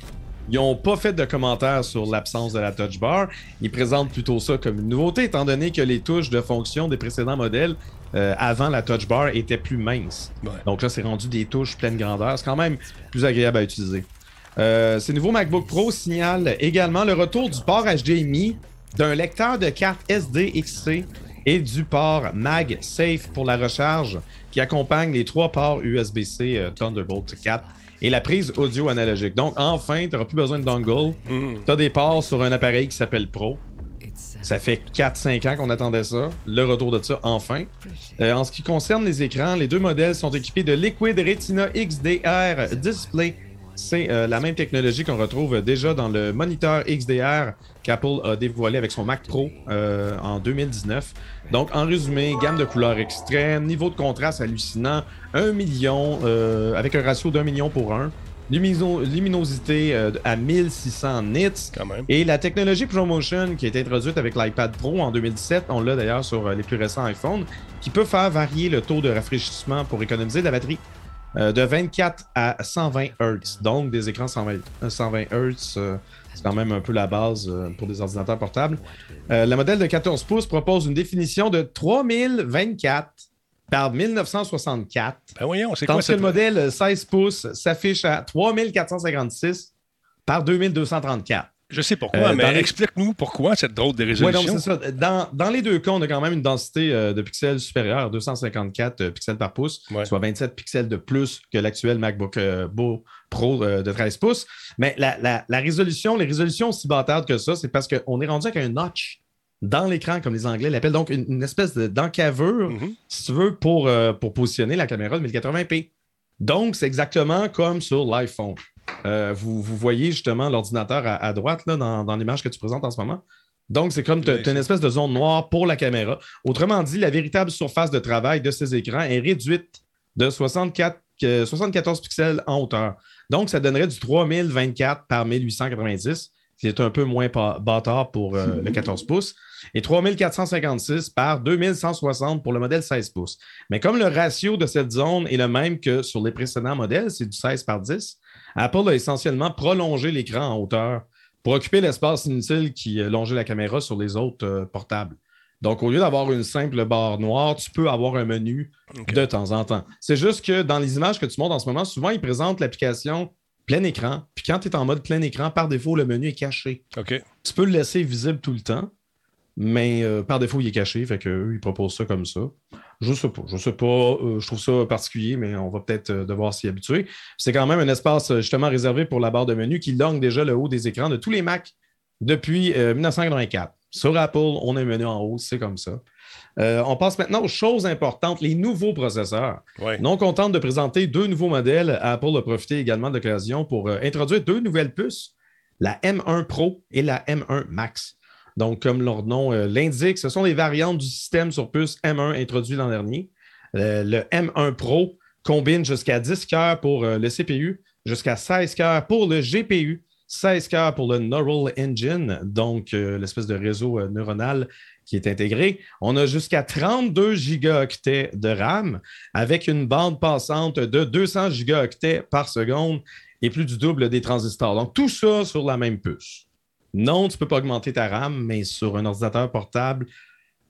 Ils n'ont pas fait de commentaires sur l'absence de la touch bar. Ils présentent plutôt ça comme une nouveauté, étant donné que les touches de fonction des précédents modèles euh, avant la touch bar étaient plus minces. Ouais. Donc là, c'est rendu des touches pleine grandeur. C'est quand même plus agréable à utiliser. Euh, ces nouveaux MacBook Pro signalent également le retour du port HDMI, d'un lecteur de carte SDXC et du port MagSafe pour la recharge qui accompagne les trois ports USB-C euh, Thunderbolt 4 et la prise audio analogique. Donc, enfin, tu n'auras plus besoin de dongle. Mhm. Tu as des ports sur un appareil qui s'appelle Pro. Ça fait 4-5 ans qu'on attendait ça. Le retour de ça, enfin. Euh, en ce qui concerne les écrans, les deux modèles sont équipés de Liquid Retina XDR Display. C'est euh, la même technologie qu'on retrouve déjà dans le moniteur XDR qu'Apple a dévoilé avec son Mac Pro euh, en 2019. Donc, en résumé, gamme de couleurs extrême, niveau de contraste hallucinant, 1 million, euh, avec un ratio d'un million pour un, lumino- luminosité euh, à 1600 nits, Quand même. et la technologie ProMotion qui a été introduite avec l'iPad Pro en 2017, on l'a d'ailleurs sur les plus récents iPhones, qui peut faire varier le taux de rafraîchissement pour économiser de la batterie euh, de 24 à 120 Hz. Donc des écrans 120, euh, 120 Hz, euh, c'est quand même un peu la base euh, pour des ordinateurs portables. Le modèle de 14 pouces propose une définition de 3024 par 1964. Ben voyons, c'est quoi que le modèle euh, 16 pouces s'affiche à 3456 par 2234. Je sais pourquoi, Euh, mais les- explique-nous pourquoi cette drôle de Oui, résolution. donc c'est ça. Dans, dans les deux cas, on a quand même une densité euh, de pixels supérieure à 254 euh, pixels par pouce, Ouais. soit 27 pixels de plus que l'actuel MacBook Pro de 13 pouces. Mais la, la- la résolution, les résolutions aussi bâtardes que ça, c'est parce qu'on est rendu avec un notch dans l'écran, comme les Anglais l'appellent, donc une, une espèce de- d'encavure, Mhm. si tu veux, pour, pour positionner la caméra de 1080p. Donc, c'est exactement comme sur l'iPhone. Euh, vous, vous voyez justement l'ordinateur à, à droite là, dans, dans l'image que tu présentes en ce moment. Donc, c'est comme tu as une espèce de zone noire pour la caméra. Autrement dit, la véritable surface de travail de ces écrans est réduite de 64, euh, 74 pixels en hauteur. Donc, ça donnerait du 3024 par 1890, qui est un peu moins bâtard pour euh, le 14 pouces, et 3456 par 2160 pour le modèle 16 pouces. Mais comme le ratio de cette zone est le même que sur les précédents modèles, c'est du 16 par 10, Apple a essentiellement prolongé l'écran en hauteur pour occuper l'espace inutile qui euh, longeait la caméra sur les autres euh, portables. Donc, au lieu d'avoir une simple barre noire, tu peux avoir un menu de temps en temps. C'est juste que dans les images que tu montres en ce moment, souvent, ils présentent l'application plein écran. Puis quand tu es en mode plein écran, par défaut, le menu est caché. Tu peux le laisser visible tout le temps, mais euh, par défaut, il est caché. Fait qu'eux, ils proposent ça comme ça. Je sais pas. Je sais pas. euh, je trouve ça particulier, mais on va peut-être euh, devoir s'y habituer. C'est quand même un espace justement réservé pour la barre de menu qui longue déjà le haut des écrans de tous les Macs depuis euh, 1984. Sur Apple, on a un menu en haut, c'est comme ça. Euh, on passe maintenant aux choses importantes, les nouveaux processeurs. Ouais. Non contente de présenter deux nouveaux modèles, Apple a profité également de l'occasion pour euh, introduire deux nouvelles puces, la M1 Pro et la M1 Max. Donc, comme leur nom euh, l'indique, ce sont les variantes du système sur puce M1 introduit l'an dernier. Euh, le M1 Pro combine jusqu'à 10 cœurs pour euh, le CPU, jusqu'à 16 cœurs pour le GPU, 16 cœurs pour le Neural Engine, donc euh, l'espèce de réseau euh, neuronal qui est intégré. On a jusqu'à 32 gigaoctets de RAM avec une bande passante de 200 gigaoctets par seconde et plus du double des transistors. Donc, tout ça sur la même puce. Non, tu ne peux pas augmenter ta RAM, mais sur un ordinateur portable,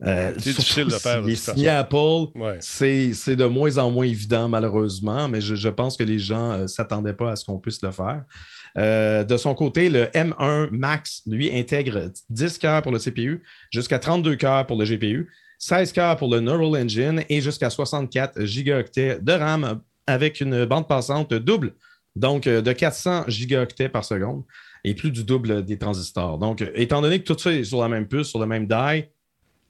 euh, C'est difficile de faire, Apple, Ouais. c'est de moins en moins évident, malheureusement, mais je, je pense que les gens ne s'attendaient pas à ce qu'on puisse le faire. Euh, de son côté, le M1 Max, lui, intègre 10 cœurs pour le CPU, jusqu'à 32 cœurs pour le GPU, 16 cœurs pour le Neural Engine et jusqu'à 64 gigaoctets de RAM avec une bande passante double, donc euh, de 400 gigaoctets par seconde et plus du double des transistors. Donc, étant donné que tout ça est sur la même puce, sur le même die,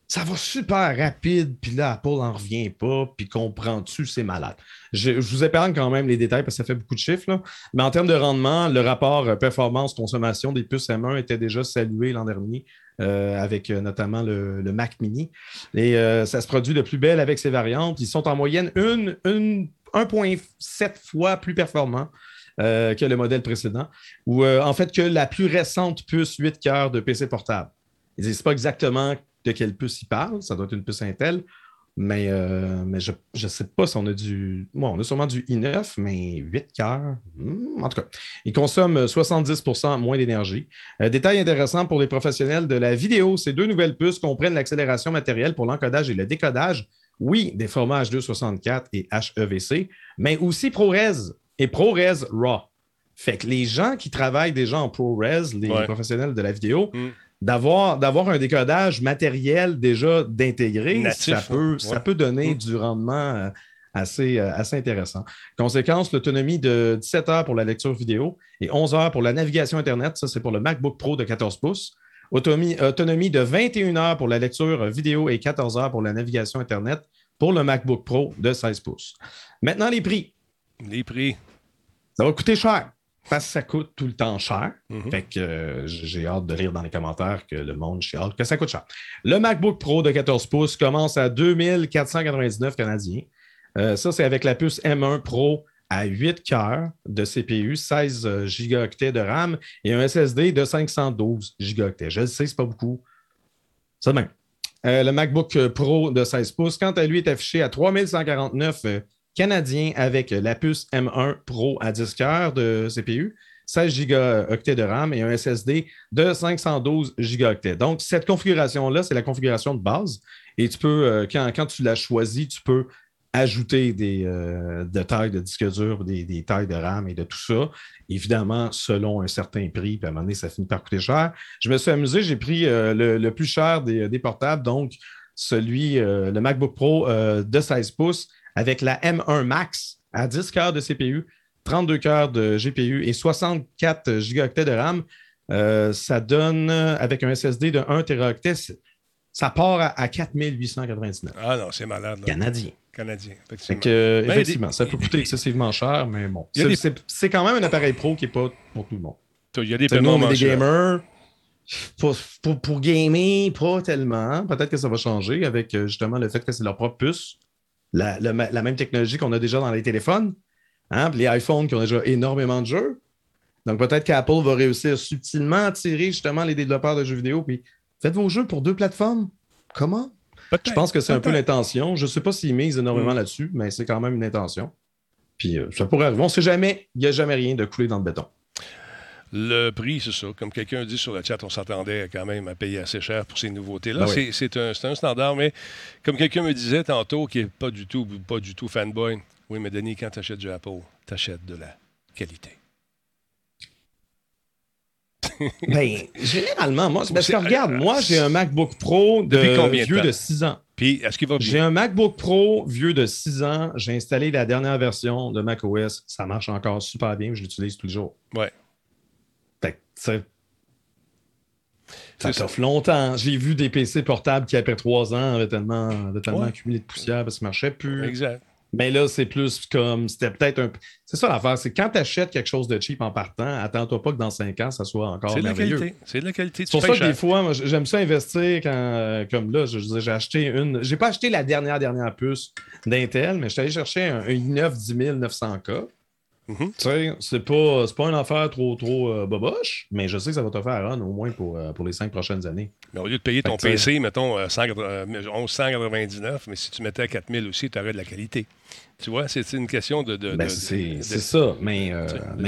ça va super rapide, puis là, Apple n'en revient pas, puis comprends-tu, c'est malade. Je, je vous épargne quand même les détails parce que ça fait beaucoup de chiffres, là. mais en termes de rendement, le rapport euh, performance-consommation des puces M1 était déjà salué l'an dernier, euh, avec euh, notamment le, Mac Mini. Et ça se produit de plus belle avec ces variantes. Ils sont en moyenne une, une- 1,7 fois plus performants euh, que le modèle précédent, ou euh, en fait que la plus récente puce 8 cœurs de PC portable. Ils disent pas exactement de quelle puce ils parlent, ça doit être une puce Intel, mais, euh, mais je ne sais pas si on a du. Bon, on a sûrement du i9, mais 8 cœurs. hmm, en tout cas, ils consomment 70% moins d'énergie. Détail intéressant pour les professionnels de la vidéo, ces deux nouvelles puces comprennent l'accélération matérielle pour l'encodage et le décodage. Oui, des formats H264 et HEVC, mais aussi ProRes et ProRes RAW. Fait que les gens qui travaillent déjà en ProRes, les Ouais. professionnels de la vidéo, Mm. d'avoir, d'avoir un décodage matériel déjà d'intégrer, Natif, ça, peut, ouais. ça peut donner Mm. du rendement euh, assez, euh, assez intéressant. Conséquence, l'autonomie de 17 heures pour la lecture vidéo et 11 heures pour la navigation Internet. Ça, c'est pour le MacBook Pro de 14 pouces. Autonomie, autonomie de 21 heures pour la lecture vidéo et 14 heures pour la navigation Internet pour le MacBook Pro de 16 pouces. Maintenant, les prix. Les prix. Ça va coûter cher parce que ça coûte tout le temps cher. Mhm. Fait que euh, j'ai hâte de lire dans les commentaires que le monde chiale que ça coûte cher. Le MacBook Pro de 14 pouces commence à 2499 canadiens. Euh, ça, c'est avec la puce M1 Pro à 8 cœurs de CPU, 16 euh, gigaoctets de RAM et un SSD de 512 gigaoctets. Je le sais, c'est pas beaucoup. C'est de même. Euh, le MacBook Pro de 16 pouces, quant à lui, est affiché à 3149 canadiens avec la puce M1 Pro à 10 cœurs de CPU, 16 gigaoctets de RAM et un SSD de 512 gigaoctets. Donc, cette configuration-là, c'est la configuration de base. Et tu peux, euh, quand, tu l'as choisi, tu peux ajouter des euh, de tailles de disque dur, des, tailles de RAM et de tout ça. Évidemment, selon un certain prix, puis à un moment donné, ça finit par coûter cher. Je me suis amusé, j'ai pris euh, le, plus cher des, portables, donc celui, le MacBook Pro de 16 pouces avec la M1 Max à 10 cœurs de CPU, 32 cœurs de GPU et 64 gigaoctets de RAM. Euh, ça donne, avec un SSD de 1 Teraoctet, ça part à, à 4899 Ah non, c'est malade. là. Canadien, Fait effectivement. que, euh, Ben, effectivement, des- ça peut coûter excessivement cher, mais bon. C'est- des- quand même un appareil pro qui n'est pas pour tout le monde. Il y a des Nous, on est des gamers. Pour, pour, pour gamer, pas tellement. Peut-être que ça va changer avec euh, justement le fait que c'est leur propre puce, la, même technologie qu'on a déjà dans les téléphones, hein, les iPhones qui ont déjà énormément de jeux. Donc peut-être qu'Apple va réussir subtilement à attirer justement les développeurs de jeux vidéo. Puis faites vos jeux pour deux plateformes. Comment? Je pense que c'est un peu l'intention. Je ne sais pas s'ils misent énormément Mm. là-dessus, mais c'est quand même une intention. Puis euh, ça pourrait arriver. On ne sait jamais. Il n'y a jamais rien de coulé dans le béton. Le prix, c'est ça. Comme quelqu'un dit sur le chat, on s'attendait quand même à payer assez cher pour ces nouveautés-là. Ben oui. C'est- un, standard, mais comme quelqu'un me disait tantôt, qui n'est pas du tout, pas du tout fanboy, oui, mais Denis, quand tu achètes du Apple, tu achètes de la qualité. *laughs* Ben, généralement, moi, parce que regarde, moi, j'ai un MacBook Pro de Depuis combien de vieux temps? de 6 ans. Puis, est-ce qu'il va J'ai un MacBook Pro vieux de 6 ans. J'ai installé la dernière version de macOS. Ça marche encore super bien. Je l'utilise tous les jours. Ouais. Fait que, ça ça. t'offre longtemps. J'ai vu des PC portables qui, après 3 ans, avaient tellement, avaient tellement Ouais. accumulé de poussière parce qu'ils ne marchaient plus. Exact. Mais là, c'est plus comme. C'était peut-être un. C'est ça l'affaire. C'est quand tu achètes quelque chose de cheap en partant, attends-toi pas que dans 5 ans, ça soit encore C'est de la qualité. C'est de la qualité. C'est pour ça que des fois, moi, j'aime ça investir quand, euh, comme là, je, j'ai acheté une. J'ai pas acheté la dernière, dernière puce d'Intel, mais je suis allé chercher un, un i9 10900K. Tu sais, c'est pas, pas une affaire trop, trop euh, boboche, mais je sais que ça va te faire run au moins pour, euh, pour les cinq prochaines années. Mais au lieu de payer ton Fait PC, mettons, euh, 100, euh, 1199, mais si tu mettais à 4000 aussi, tu aurais de la qualité. Tu vois, c'est une question de. de- Ben, de- c'est ça. Mais,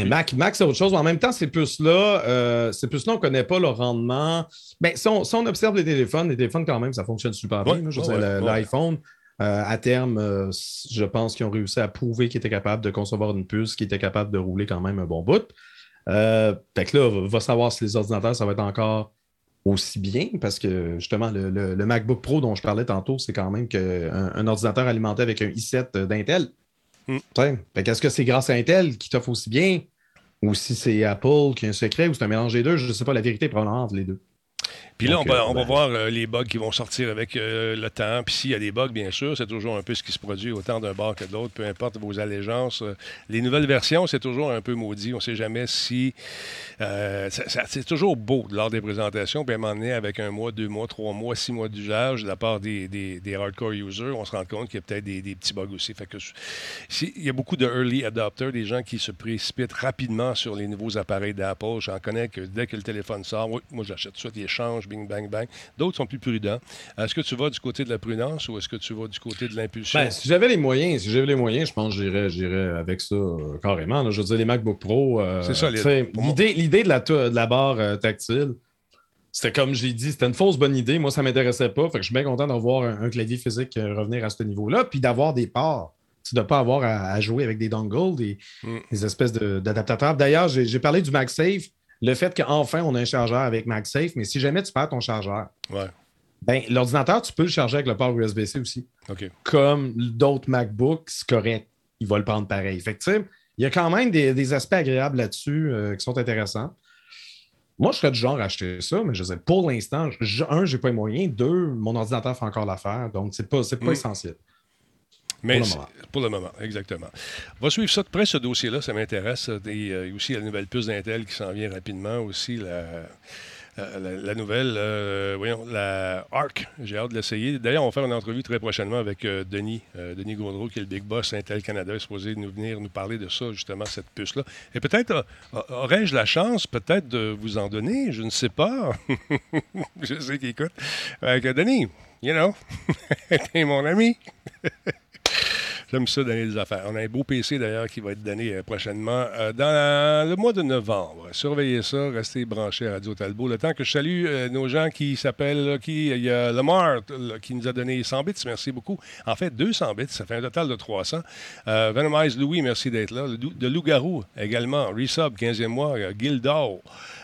Mac, Mac c'est autre chose. Mais en même temps, ces puces-là, ces puces-là, on ne connaît pas le rendement. Ben, si, on, si on observe les téléphones, les téléphones, quand même, ça fonctionne super bien. Ouais, veux ouais, ouais. L'iPhone, euh, à terme, euh, je pense qu'ils ont réussi à prouver qu'ils étaient capables de concevoir une puce qui était capable de rouler quand même un bon bout. Euh, fait que là, va va savoir si les ordinateurs, ça va être encore aussi bien, parce que justement, le, le- le MacBook Pro dont je parlais tantôt, c'est quand même que un, ordinateur alimenté avec un i7 d'Intel. Mm. T'sais, Fait qu'est-ce que c'est grâce à Intel qui t'offre aussi bien, ou si c'est Apple qui a un secret, ou c'est un mélange des deux, je ne sais pas la vérité, probablement entre les deux. Puis là, on va, euh, on va ben- voir euh, les bugs qui vont sortir avec euh, le temps. Puis s'il y a des bugs, bien sûr, c'est toujours un peu ce qui se produit autant d'un bar que de l'autre, peu importe vos allégeances. Les nouvelles versions, c'est toujours un peu maudit. On ne sait jamais si. ça- ça- c'est toujours beau lors des présentations. Puis à un moment donné, avec un mois, deux mois, trois mois, six mois d'usage de la part des, des- des hardcore users, on se rend compte qu'il y a peut-être des, des petits bugs aussi. Fait que si- il y a beaucoup de early adopters, des gens qui se précipitent rapidement sur les nouveaux appareils d'Apple. J'en connais que dès que le téléphone sort, oui, moi j'achète tout de suite, ils échangent, bing, bang, bang. D'autres sont plus prudents. Est-ce que tu vas du côté de la prudence ou est-ce que tu vas du côté de l'impulsion? Ben, si j'avais les moyens, si j'avais les moyens, je pense que j'irais, avec ça euh, carrément. là. Je veux dire, les MacBook Pro. euh, C'est ça. L'idée, de, la, tou- de la barre euh, tactile, c'était comme j'ai dit, c'était une fausse bonne idée. Moi, ça ne m'intéressait pas. Fait que je suis bien content d'avoir un, un clavier physique euh, revenir à ce niveau-là, puis d'avoir des ports. Tu de ne pas avoir à, à jouer avec des dongles, des, Mm. des espèces de- d'adaptateurs. D'ailleurs, j'ai, j'ai parlé du MagSafe, le fait qu'enfin on a un chargeur avec MagSafe, mais si jamais tu perds ton chargeur, Ouais, ben, l'ordinateur, tu peux le charger avec le port USB-C aussi comme d'autres MacBooks, c'est correct. Il va le prendre pareil. Fait que, il y a quand même des, des aspects agréables là-dessus euh, qui sont intéressants. Moi, je serais du genre à acheter ça, mais je sais, pour l'instant, je- un, j'ai pas les moyens. Deux, mon ordinateur fait encore l'affaire. Donc, c'est pas, pas Mm. essentiel. Mais le c'est- moment. pour le moment, exactement. On va suivre ça de près, ce dossier-là, ça m'intéresse. Et euh, il y a aussi la nouvelle puce d'Intel qui s'en vient rapidement. Aussi, la, la, la nouvelle, euh, voyons, la ARC. J'ai hâte de l'essayer. D'ailleurs, on va faire une entrevue très prochainement avec euh, Denis, euh, Denis Gaudreau, qui est le big boss Intel Canada, est supposé nous venir nous parler de ça, justement, cette puce-là. Et peut-être, aurais-je la chance, peut-être, de vous en donner, je ne sais pas. *laughs* je sais qu'il écoute. Avec Denis, you know, *laughs* t'es mon ami. *laughs* J'aime ça donner des affaires. On a un beau PC d'ailleurs qui va être donné euh, prochainement euh, dans le mois de novembre. Surveillez ça, restez branchés à Radio Talbot. Le temps que je salue euh, nos gens qui s'appellent, qui, il y a Lamar qui nous a donné 100 bits, merci beaucoup. En fait, 200 bits, ça fait un total de 300. Euh, Venomize Louis, merci d'être là. De Loup-Garou également. Resub, 15e mois. Gildor.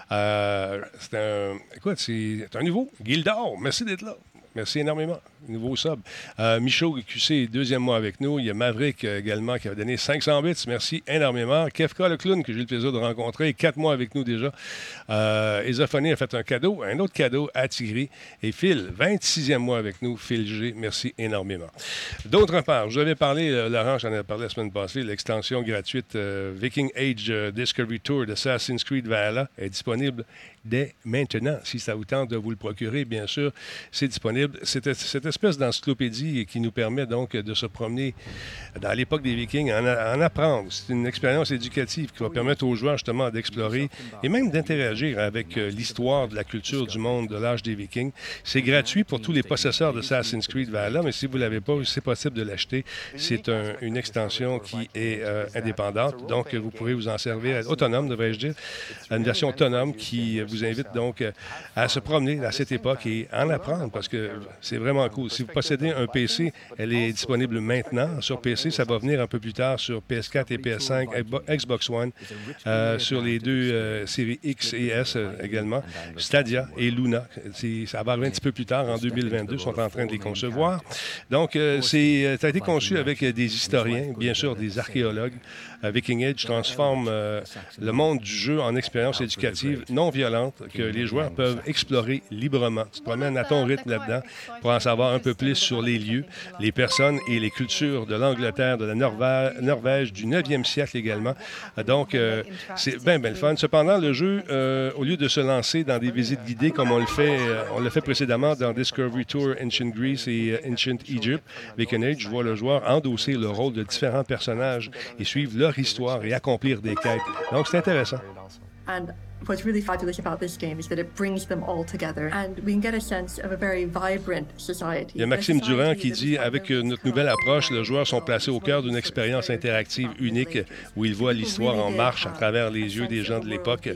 C'est un. Écoute, c'est un nouveau. Gildor, merci d'être là. Merci énormément. Nouveau sub. Euh, Michaud QC, deuxième mois avec nous. Il y a Maverick euh, également qui avait donné 500 bits. Merci énormément. Kefka, le clown, que j'ai eu le plaisir de rencontrer, quatre mois avec nous déjà. Euh, Esophonie a fait un cadeau, un autre cadeau à Tigri. Et Phil, 26e mois avec nous. Phil G, merci énormément. D'autre part, je vous avais parlé, euh, Laurent, j'en avais parlé la semaine passée, l'extension gratuite Viking Age Discovery Tour d'Assassin's Creed Valhalla est disponible dès maintenant. Si ça vous tente de vous le procurer, bien sûr, c'est disponible. Cette espèce d'encyclopédie qui nous permet donc de se promener dans l'époque des Vikings, en, apprendre. C'est une expérience éducative qui va permettre aux joueurs justement d'explorer et même d'interagir avec euh, l'histoire de la culture du monde de l'âge des Vikings. C'est gratuit pour tous les possesseurs de Assassin's Creed Valhalla, mais si vous ne l'avez pas, c'est possible de l'acheter. C'est un- une extension qui est euh, indépendante, donc vous pourrez vous en servir, autonome, devrais-je dire, une version autonome qui vous invite donc euh, à se promener à cette époque et en apprendre parce que c'est vraiment cool. Si vous possédez un PC, elle est disponible maintenant sur PC. Ça va venir un peu plus tard sur PS4 et PS5, Xbo- Xbox One, euh, sur les deux euh, séries X et S euh, également, Stadia et Luna. Ça va arriver un petit peu plus tard, en 2022. Ils sont en train de les concevoir. Donc, euh, ça a été conçu avec des historiens, bien sûr des archéologues. Euh, Viking Age transforme euh, le monde du jeu en expérience éducative non violente que les joueurs peuvent explorer librement. Tu te promènes à ton rythme là-dedans pour en savoir un peu plus sur les lieux, les personnes et les cultures de l'Angleterre, de la Norvège du 9e siècle également. Euh, Donc, euh, c'est bien, bien le fun. Cependant, le jeu, euh, au lieu de se lancer dans des visites guidées comme on le fait, euh, on l'a fait précédemment dans Discovery Tour, Ancient Greece et euh, Ancient Egypt, Viking Age, je vois le joueur endosser le rôle de différents personnages et suivre leur histoire et accomplir des quêtes. Donc, c'est intéressant. And what's really fabulous about this game is that it brings them all together, and we can get a sense of a very vibrant society. Il y a Maxime Durand qui dit Avec notre nouvelle approche, les joueurs sont placés au cœur d'une expérience interactive unique où ils voient l'histoire en marche à travers les yeux des gens de l'époque.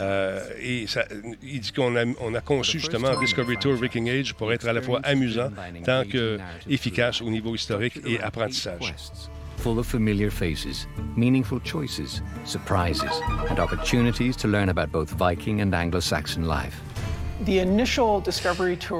Euh, et ça- il dit qu'on a, on a conçu justement Discovery Tour Viking Age pour être à la fois amusant tant que efficace au niveau historique et apprentissage. Full of familiar faces, meaningful choices, surprises, and opportunities to learn about both Viking and Anglo Saxon life.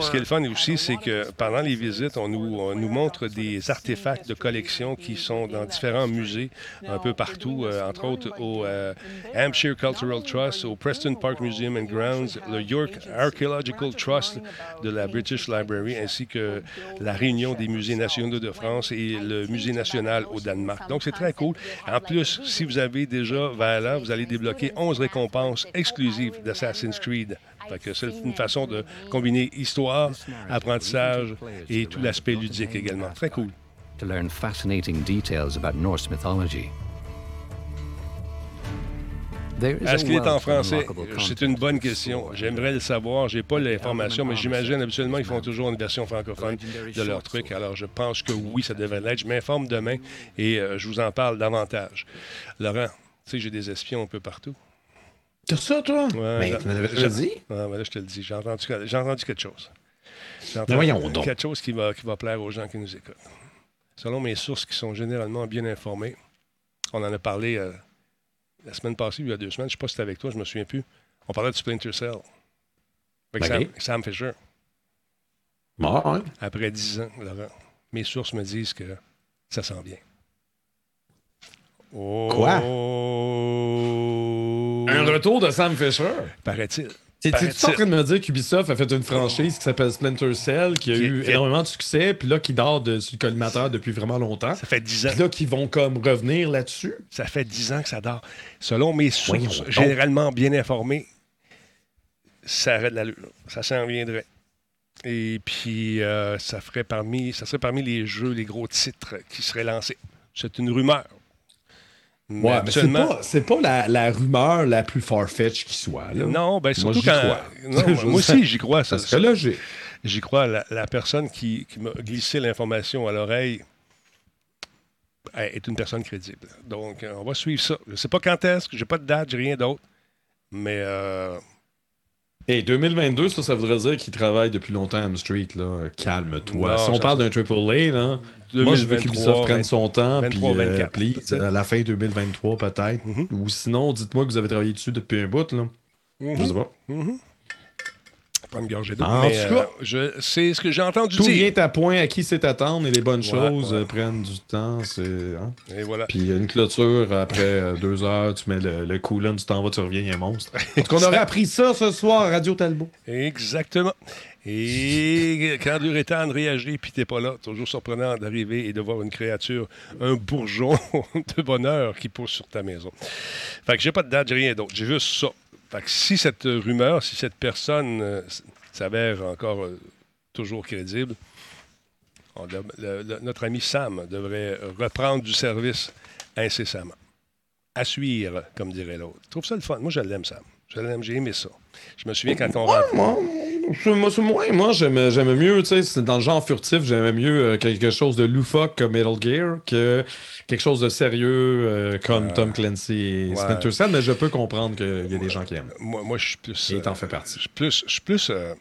Ce qui est le fun aussi, c'est que pendant les visites, on nous, on nous montre des artefacts de collection qui sont dans différents musées un peu partout, euh, entre autres au euh, Hampshire Cultural Trust, au Preston Park Museum and Grounds, le York Archaeological Trust de la British Library, ainsi que la Réunion des musées nationaux de France et le Musée national au Danemark. Donc, c'est très cool. En plus, si vous avez déjà Valhalla, vous allez débloquer 11 récompenses exclusives d'Assassin's Creed. C'est une façon de combiner histoire, apprentissage et tout l'aspect ludique également. Très cool. To learn fascinating details about Norse mythology. There is a Est-ce qu'il est en français? C'est une bonne question. J'aimerais le savoir. J'ai pas l'information, mais j'imagine habituellement ils font toujours une version francophone de leur truc. Alors je pense que oui, ça devrait l'être. Je m'informe demain et euh, je vous en parle davantage. Laurent, tu sais, j'ai des espions un peu partout. T'as ça, toi? Ouais, Mais là- tu m'avais déjà je- dit. Ouais, mais là, je te le dis. J'ai entendu, entendu quelque chose. J'ai Mais voyons donc. quelque chose qui va, qui va plaire aux gens qui nous écoutent. Selon mes sources qui sont généralement bien informées, on en a parlé euh, la semaine passée, il y a deux semaines. Je ne sais pas si c'était avec toi, je me souviens plus. On parlait de Splinter Cell. Avec. Sam, Sam Fisher. Bon, hein? Après dix ans, Laurent, mes sources me disent que ça sent bien. Quoi? Un retour de Sam Fisher. Paraît-il. T'es- T'es-tu en train de me dire qu'Ubisoft a fait une franchise qui s'appelle Splinter Cell, qui a Qui- eu qui- énormément de succès, puis là, qui dort de, sur le collimateur depuis vraiment longtemps. Ça fait dix ans. Puis là, qui vont comme revenir là-dessus. Ça fait dix ans que ça dort. Selon mes sources, généralement bien informées, ça aurait de l'allure. Ça s'en viendrait. Et puis, euh, ça, ferait parmi, ça serait parmi les jeux, les gros titres qui seraient lancés. C'est une rumeur. Ouais, mais c'est pas, pas la, la rumeur la plus farfetch qui soit. Là. Non, ben Moi, surtout j'y quand. crois. Non, *laughs* moi aussi, j'y crois. Ça, serait logique. J'y crois. La, la personne qui, qui m'a glissé l'information à l'oreille est est une personne crédible. Donc, euh, on va suivre ça. Je ne sais pas quand est-ce, j'ai pas de date, j'ai rien d'autre. Mais euh, Et 2022, ça, ça voudrait dire qu'il travaille depuis longtemps à M Street. Là. Calme-toi. Si on parle d'un AAA, là, moi, je veux 2023, qu'Ubisoft prenne son temps. 23, puis, euh, 24, please, peut-être. à la fin 2023, peut-être. Mhm. Ou sinon, dites-moi que vous avez travaillé dessus depuis un bout. Là. Je sais pas. Prendre une gorgée d'eau. En mais, tout cas, euh, je- c'est ce que j'ai entendu Tout dire. vient à point à qui sait attendre et les bonnes choses euh, prennent du temps. C'est, hein. Et voilà. Puis une clôture, après euh, deux heures, tu mets le, le coolon, tu t'en vas, tu reviens, il y a un monstre. Donc on aurait appris ça ce soir à Radio Talbot. Exactement. Et *laughs* quand l'uréthane réagit puis t'es pas là, toujours surprenant d'arriver et de voir une créature, un bourgeon *laughs* de bonheur qui pousse sur ta maison. Fait que j'ai pas de date, j'ai rien d'autre. J'ai juste ça. Fait que si cette rumeur, si cette personne euh, s'avère encore euh, toujours crédible, on dev- le- le- notre ami Sam devrait reprendre du service incessamment. À suivre, comme dirait l'autre. Je trouve ça le fun. Moi, je l'aime, Sam. Je l'aime, j'ai aimé ça. Je me souviens quand on rentre. Moi, moi, j'aimais j'aimais mieux, tu sais, dans le genre furtif, j'aimais mieux euh, quelque chose de loufoque comme Metal Gear que quelque chose de sérieux euh, comme Tom Clancy et Ouais. Mais je peux comprendre qu'il y a des gens qui aiment. Moi, moi je suis plus. Et t'en euh, fais partie. Je suis plus, je suis plus euh,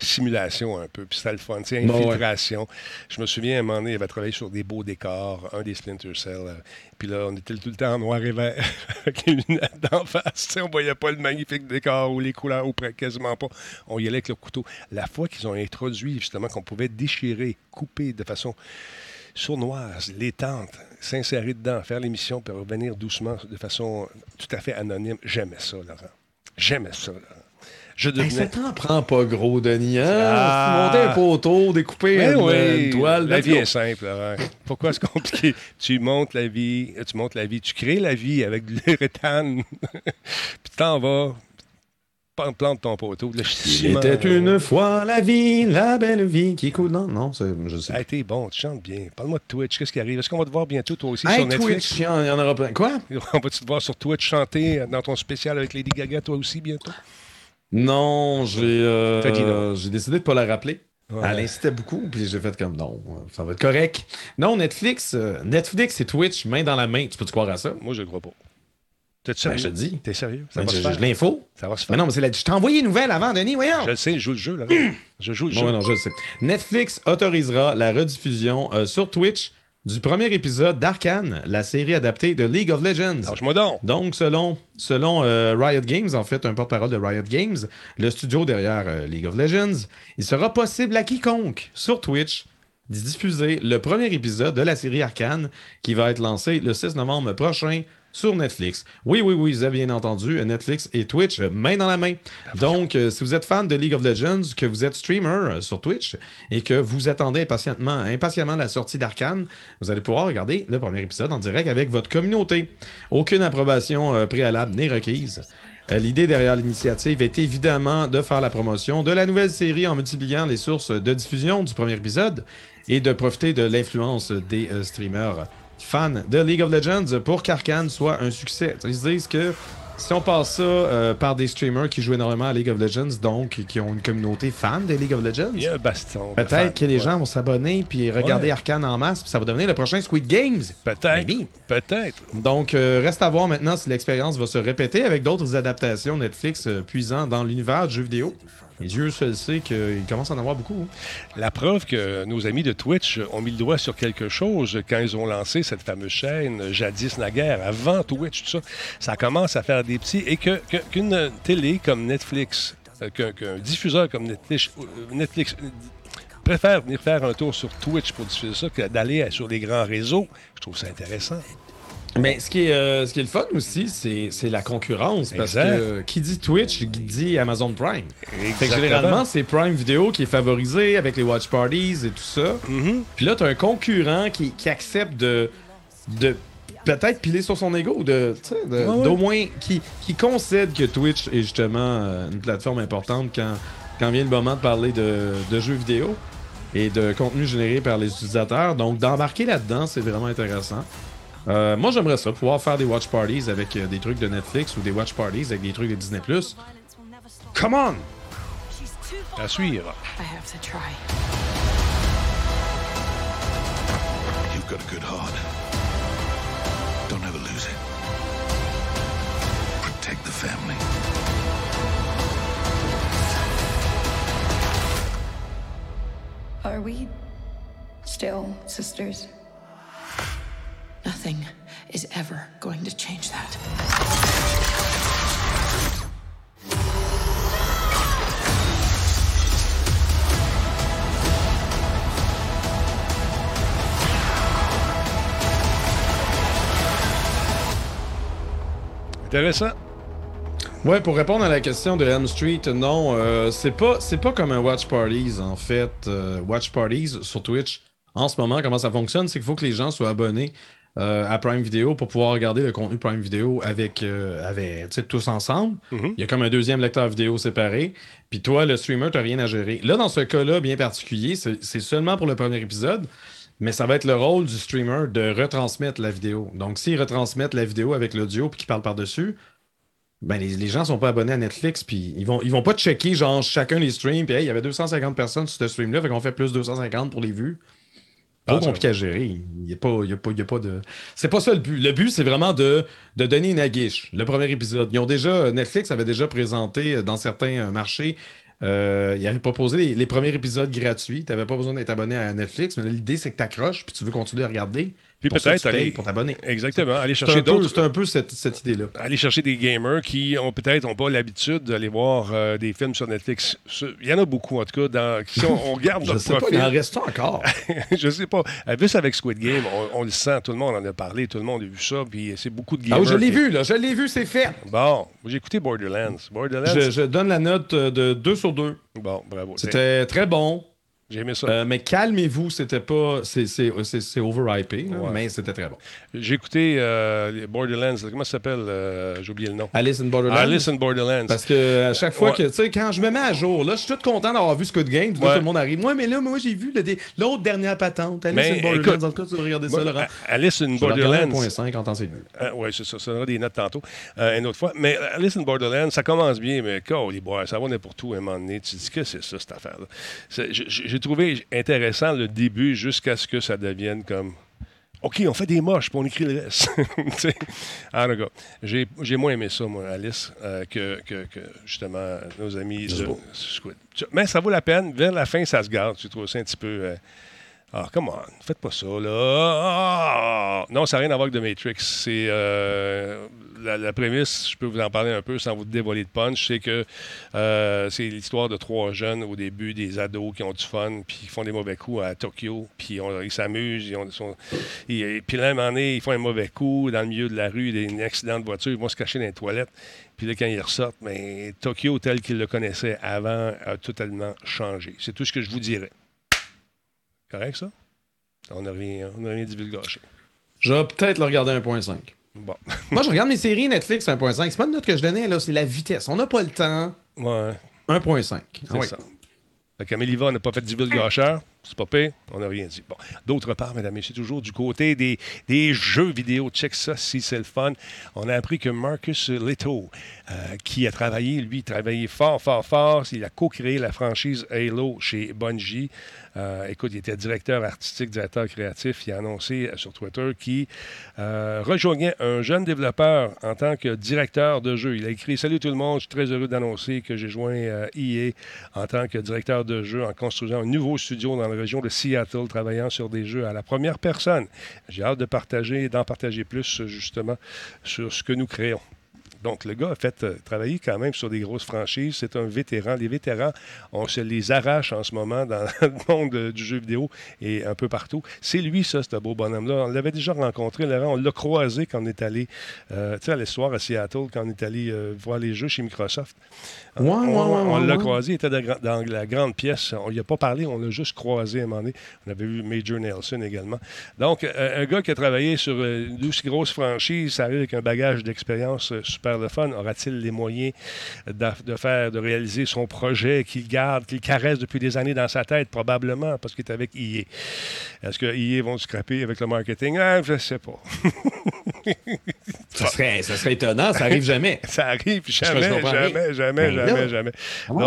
simulation un peu, puis c'était le fun. Tu sais, ouais. infiltration. Je me souviens, à un moment donné, il avait travaillé sur des beaux décors, un des Splinter Cell. euh, puis là, on était tout le temps en noir et vert, *laughs* avec les lunettes d'en face. Tu sais, on voyait pas le magnifique décor ou les couleurs, ou quasiment pas. On y allait avec le couteau. La fois qu'ils ont introduit, justement, qu'on pouvait déchirer, couper de façon sournoise, les tentes, s'insérer dedans, faire l'émission, puis revenir doucement, de façon tout à fait anonyme, j'aimais ça, Laurent. J'aimais ça, Laurent. Je Hey, devenais... ça t'en prend pas gros, Denis. Hein? Ah. Monter un poteau, découper Ben une, oui, une toile. la vie go. est simple, Laurent. Pourquoi c'est compliqué? *laughs* tu montes la vie, tu montes la vie, tu crées la vie avec de l'uréthane, *laughs* puis t'en vas, plante ton poteau. Le Il ciment, était euh, une fois la vie, la belle vie qui coule. Non, non, c'est- je sais. A été bon, tu chantes bien. Parle-moi de Twitch, qu'est-ce qui arrive? Est-ce qu'on va te voir bientôt, toi aussi, Hey, sur Netflix? Twitch, il y en il y en aura plein. Quoi? *laughs* On va-tu te voir sur Twitch chanter dans ton spécial avec Lady Gaga, toi aussi, bientôt? Non, j'ai euh, non. j'ai décidé de pas la rappeler. Ouais. Elle incitait beaucoup, puis j'ai fait comme non, ça va être correct. Non, Netflix, euh, Netflix et Twitch, main dans la main. Tu peux te croire à ça? Moi, je le crois pas. T'es Ben, sérieux? je te dis. T'es sérieux? Ça Ben, va se j'ai faire. j'ai l'info. Ça va se Mais faire. non, mais c'est la... je t'ai envoyé une nouvelle avant, Denis, voyons. Je le sais, je joue le jeu, là. *clears throat* je joue le Non, jeu. non, je le sais. Netflix autorisera la rediffusion euh, sur Twitch du premier épisode d'Arcane, la série adaptée de League of Legends. Donc. Donc, selon, selon euh, Riot Games, en fait, un porte-parole de Riot Games, le studio derrière euh, League of Legends, il sera possible à quiconque sur Twitch d'y diffuser le premier épisode de la série Arcane qui va être lancé le 6 novembre prochain sur Netflix. Oui, oui, oui, vous avez bien entendu, Netflix et Twitch, main dans la main. Donc, euh, si vous êtes fan de League of Legends, que vous êtes streamer euh, sur Twitch et que vous attendez impatiemment, impatiemment la sortie d'Arcane, vous allez pouvoir regarder le premier épisode en direct avec votre communauté. Aucune approbation euh, préalable n'est requise. L'idée derrière l'initiative est évidemment de faire la promotion de la nouvelle série en multipliant les sources de diffusion du premier épisode et de profiter de l'influence des streamers fans de League of Legends pour qu'Arkane soit un succès. Ils se disent que si on passe ça euh, par des streamers qui jouent énormément à League of Legends, donc qui ont une communauté fan de League of Legends, Il y a un baston. peut-être que les Ouais. gens vont s'abonner puis regarder Ouais. Arcane en masse, puis ça va devenir le prochain Squid Games. Peut-être. Peut-être. Donc, euh, reste à voir maintenant si l'expérience va se répéter avec d'autres adaptations Netflix euh, puisant dans l'univers du jeu vidéo. Et Dieu seul sait qu'il commence à en avoir beaucoup. hein. La preuve que nos amis de Twitch ont mis le doigt sur quelque chose quand ils ont lancé cette fameuse chaîne jadis naguère, avant Twitch, tout ça, ça commence à faire des petits et qu'une télé comme Netflix, euh, qu'un diffuseur comme Netflix, euh, euh, préfère venir faire un tour sur Twitch pour diffuser ça que d'aller sur les grands réseaux, je trouve ça intéressant. Mais ce qui est, euh, ce qui est le fun aussi, c'est la concurrence. Parce Exact. que euh, qui dit Twitch, qui dit Amazon Prime. Fait que généralement, c'est Prime Video qui est favorisé avec les watch parties et tout ça. Mhm. Puis là, tu as un concurrent qui, qui accepte de, de peut-être piler sur son ego, de, Ouais, ouais. d'au moins qui, qui concède que Twitch est justement euh, une plateforme importante quand, quand vient le moment de parler de, de jeux vidéo et de contenu généré par les utilisateurs. Donc, d'embarquer là-dedans, c'est vraiment intéressant. Euh, moi, j'aimerais ça, pouvoir faire des watch parties avec euh, des trucs de Netflix ou des watch parties avec des trucs de Disney+. Come on! À suivre. I have to try. You've got a good heart. Don't ever lose it. Protect the family. Are we still sisters? Nothing is ever going to change that. Intéressant. Ouais, pour répondre à la question de Elm Street, non, euh, c'est pas pas comme un watch parties en fait. Euh, watch parties sur Twitch en ce moment, comment ça fonctionne, c'est qu'il faut que les gens soient abonnés euh, à Prime Video pour pouvoir regarder le contenu Prime Video avec, euh, avec tu sais, tous ensemble. Mhm. Il y a comme un deuxième lecteur vidéo séparé. Puis toi, le streamer, tu rien à gérer. Là, dans ce cas-là bien particulier, c'est seulement pour le premier épisode. Mais ça va être le rôle du streamer de retransmettre la vidéo. Donc, s'ils retransmettent la vidéo avec l'audio puis qu'ils parlent par-dessus, ben les, les gens sont pas abonnés à Netflix, puis ils vont, ils vont pas checker genre chacun les streams, puis hey, il y avait 250 personnes sur ce stream-là, fait qu'on fait plus 250 pour les vues. Pas Ah, ça compliqué à gérer. Il y a pas, il y a pas, il y a pas de. C'est pas ça le but. Le but, c'est vraiment de, de donner une aguiche. Le premier épisode. Ils ont déjà. Netflix avait déjà présenté euh, dans certains euh, marchés. Euh, il avait proposé les, les premiers épisodes gratuits. Tu n'avais pas besoin d'être abonné à Netflix, mais l'idée, c'est que tu accroches puis tu veux continuer à regarder. Puis peut-être aller- pour t'abonner. Exactement. Aller chercher d'autres. c'est un peu cette, cette idée-là. aller chercher des gamers qui ont peut-être ont pas l'habitude d'aller voir euh, des films sur Netflix. Il y en a beaucoup, en tout cas. Dans, si on, on regarde *laughs* Je leur sais pas, profil, il en reste encore? *laughs* je sais pas. Euh, Juste avec Squid Game, on, on le sent, tout le monde en a parlé, tout le monde a vu ça, puis c'est beaucoup de Ah gamers. oui, je l'ai qui- vu, là. Je l'ai vu, c'est fait. Bon, j'ai écouté Borderlands. Borderlands, Je, je donne la note euh, de 2 sur 2. bon, bravo. C'était très bon. J'ai aimé ça. Euh, mais calmez-vous, c'était pas. C'est c'est- c'est- c'est overhypé, Ouais. mais c'était très bon. J'ai écouté euh, Borderlands. Comment ça s'appelle Euh, J'ai oublié le nom. Alice in Borderlands? Alice in Borderlands. Parce que à chaque fois Ouais. que, tu sais, quand je me mets à jour, là, je suis tout content d'avoir vu Squid Game. Là, Ouais. tout le monde arrive. Moi, mais là, moi, j'ai vu l'autre dernière patente. Alice Mais in Borderlands. écoute, Dans le cas, tu vas regarder ça, Laurent. Alice in Je Borderlands. 1.5 en temps c'est oui, c'est ça. Ça donnera des notes tantôt, une autre fois. Mais Alice in Borderland, ça commence bien, mais quand les bois, ça va n'importe où à un moment donné. Tu dis que c'est ça, cette affaire-là. J'ai trouvé intéressant le début jusqu'à ce que ça devienne comme. OK, on fait des moches, puis on écrit le reste. *laughs* En tout cas, j'ai j'ai moins aimé ça, moi, Alice, euh, que, que- que, justement nos amis de Squid. Mais ça vaut la peine. Vers la fin, ça se garde. Tu trouves ça un petit peu. euh, ah, come on, faites pas ça, là. Ah! Non, ça n'a rien à voir avec The Matrix. C'est euh, la, prémisse, je peux vous en parler un peu sans vous dévoiler de punch, c'est que euh, c'est l'histoire de trois jeunes au début, des ados qui ont du fun, puis qui font des mauvais coups à Tokyo, puis ils s'amusent, ils ont- puis là, un moment donné, ils font un mauvais coup dans le milieu de la rue, des- un accident de voiture, ils vont se cacher dans les toilettes. Puis là, quand ils ressortent, mais Tokyo tel qu'ils le connaissaient avant a totalement changé. C'est tout ce que je vous dirais. Correct, ça? On n'a rien, on n'a rien divulgaché. Je vais peut-être le regarder 1.5. Bon. *laughs* Moi, je regarde mes séries Netflix 1.5. C'est pas une note que je donnais, là, c'est la vitesse. On n'a pas le temps. Ouais, 1.5. c'est Ah oui. ça. Fait qu'Améliva n'a pas fait de divulgacheur. C'est pas pire. On n'a rien dit. Bon. D'autre part, mesdames et messieurs, toujours du côté des, jeux vidéo. Check ça si c'est le fun. On a appris que Marcus Leto, euh, qui a travaillé, lui, travaillé fort, fort, fort. Il a co-créé la franchise Halo chez Bungie. Euh, écoute, il était directeur artistique, directeur créatif. Il a annoncé euh, sur Twitter qu'il rejoignait un jeune développeur en tant que directeur de jeu. Il a écrit Salut tout le monde, je suis très heureux d'annoncer que j'ai joint EA en tant que directeur de jeu en construisant un nouveau studio dans région de Seattle, travaillant sur des jeux à la première personne. J'ai hâte de partager, d'en partager plus justement sur ce que nous créons. Donc, le gars a fait euh, travailler quand même sur des grosses franchises. C'est un vétéran. Les vétérans, on se les arrache en ce moment dans *laughs* le monde euh, du jeu vidéo et un peu partout. C'est lui, ça, ce beau bonhomme-là. On l'avait déjà rencontré, Laurent. On l'a croisé quand on est allé, euh, tu sais, à l'histoire à Seattle, quand on est allé voir les jeux chez Microsoft. Ouais, on ouais, ouais, on l'a croisé, il était dans, la grande pièce. On n'y a pas parlé, on l'a juste croisé à un moment donné. On avait vu Major Nelson également. Donc, un gars qui a travaillé sur une aussi grosse franchise, ça arrive avec un bagage d'expérience euh, le fun? Aura-t-il les moyens de, faire, de réaliser son projet qu'il garde, qu'il caresse depuis des années dans sa tête? Probablement, parce qu'il est avec EA. Est-ce que EA vont scraper avec le marketing? Ah, je ne sais pas. *laughs* Ça serait, ça serait étonnant, ça arrive jamais. *laughs* Ça arrive jamais, jamais, jamais, Ben jamais, jamais. Donc?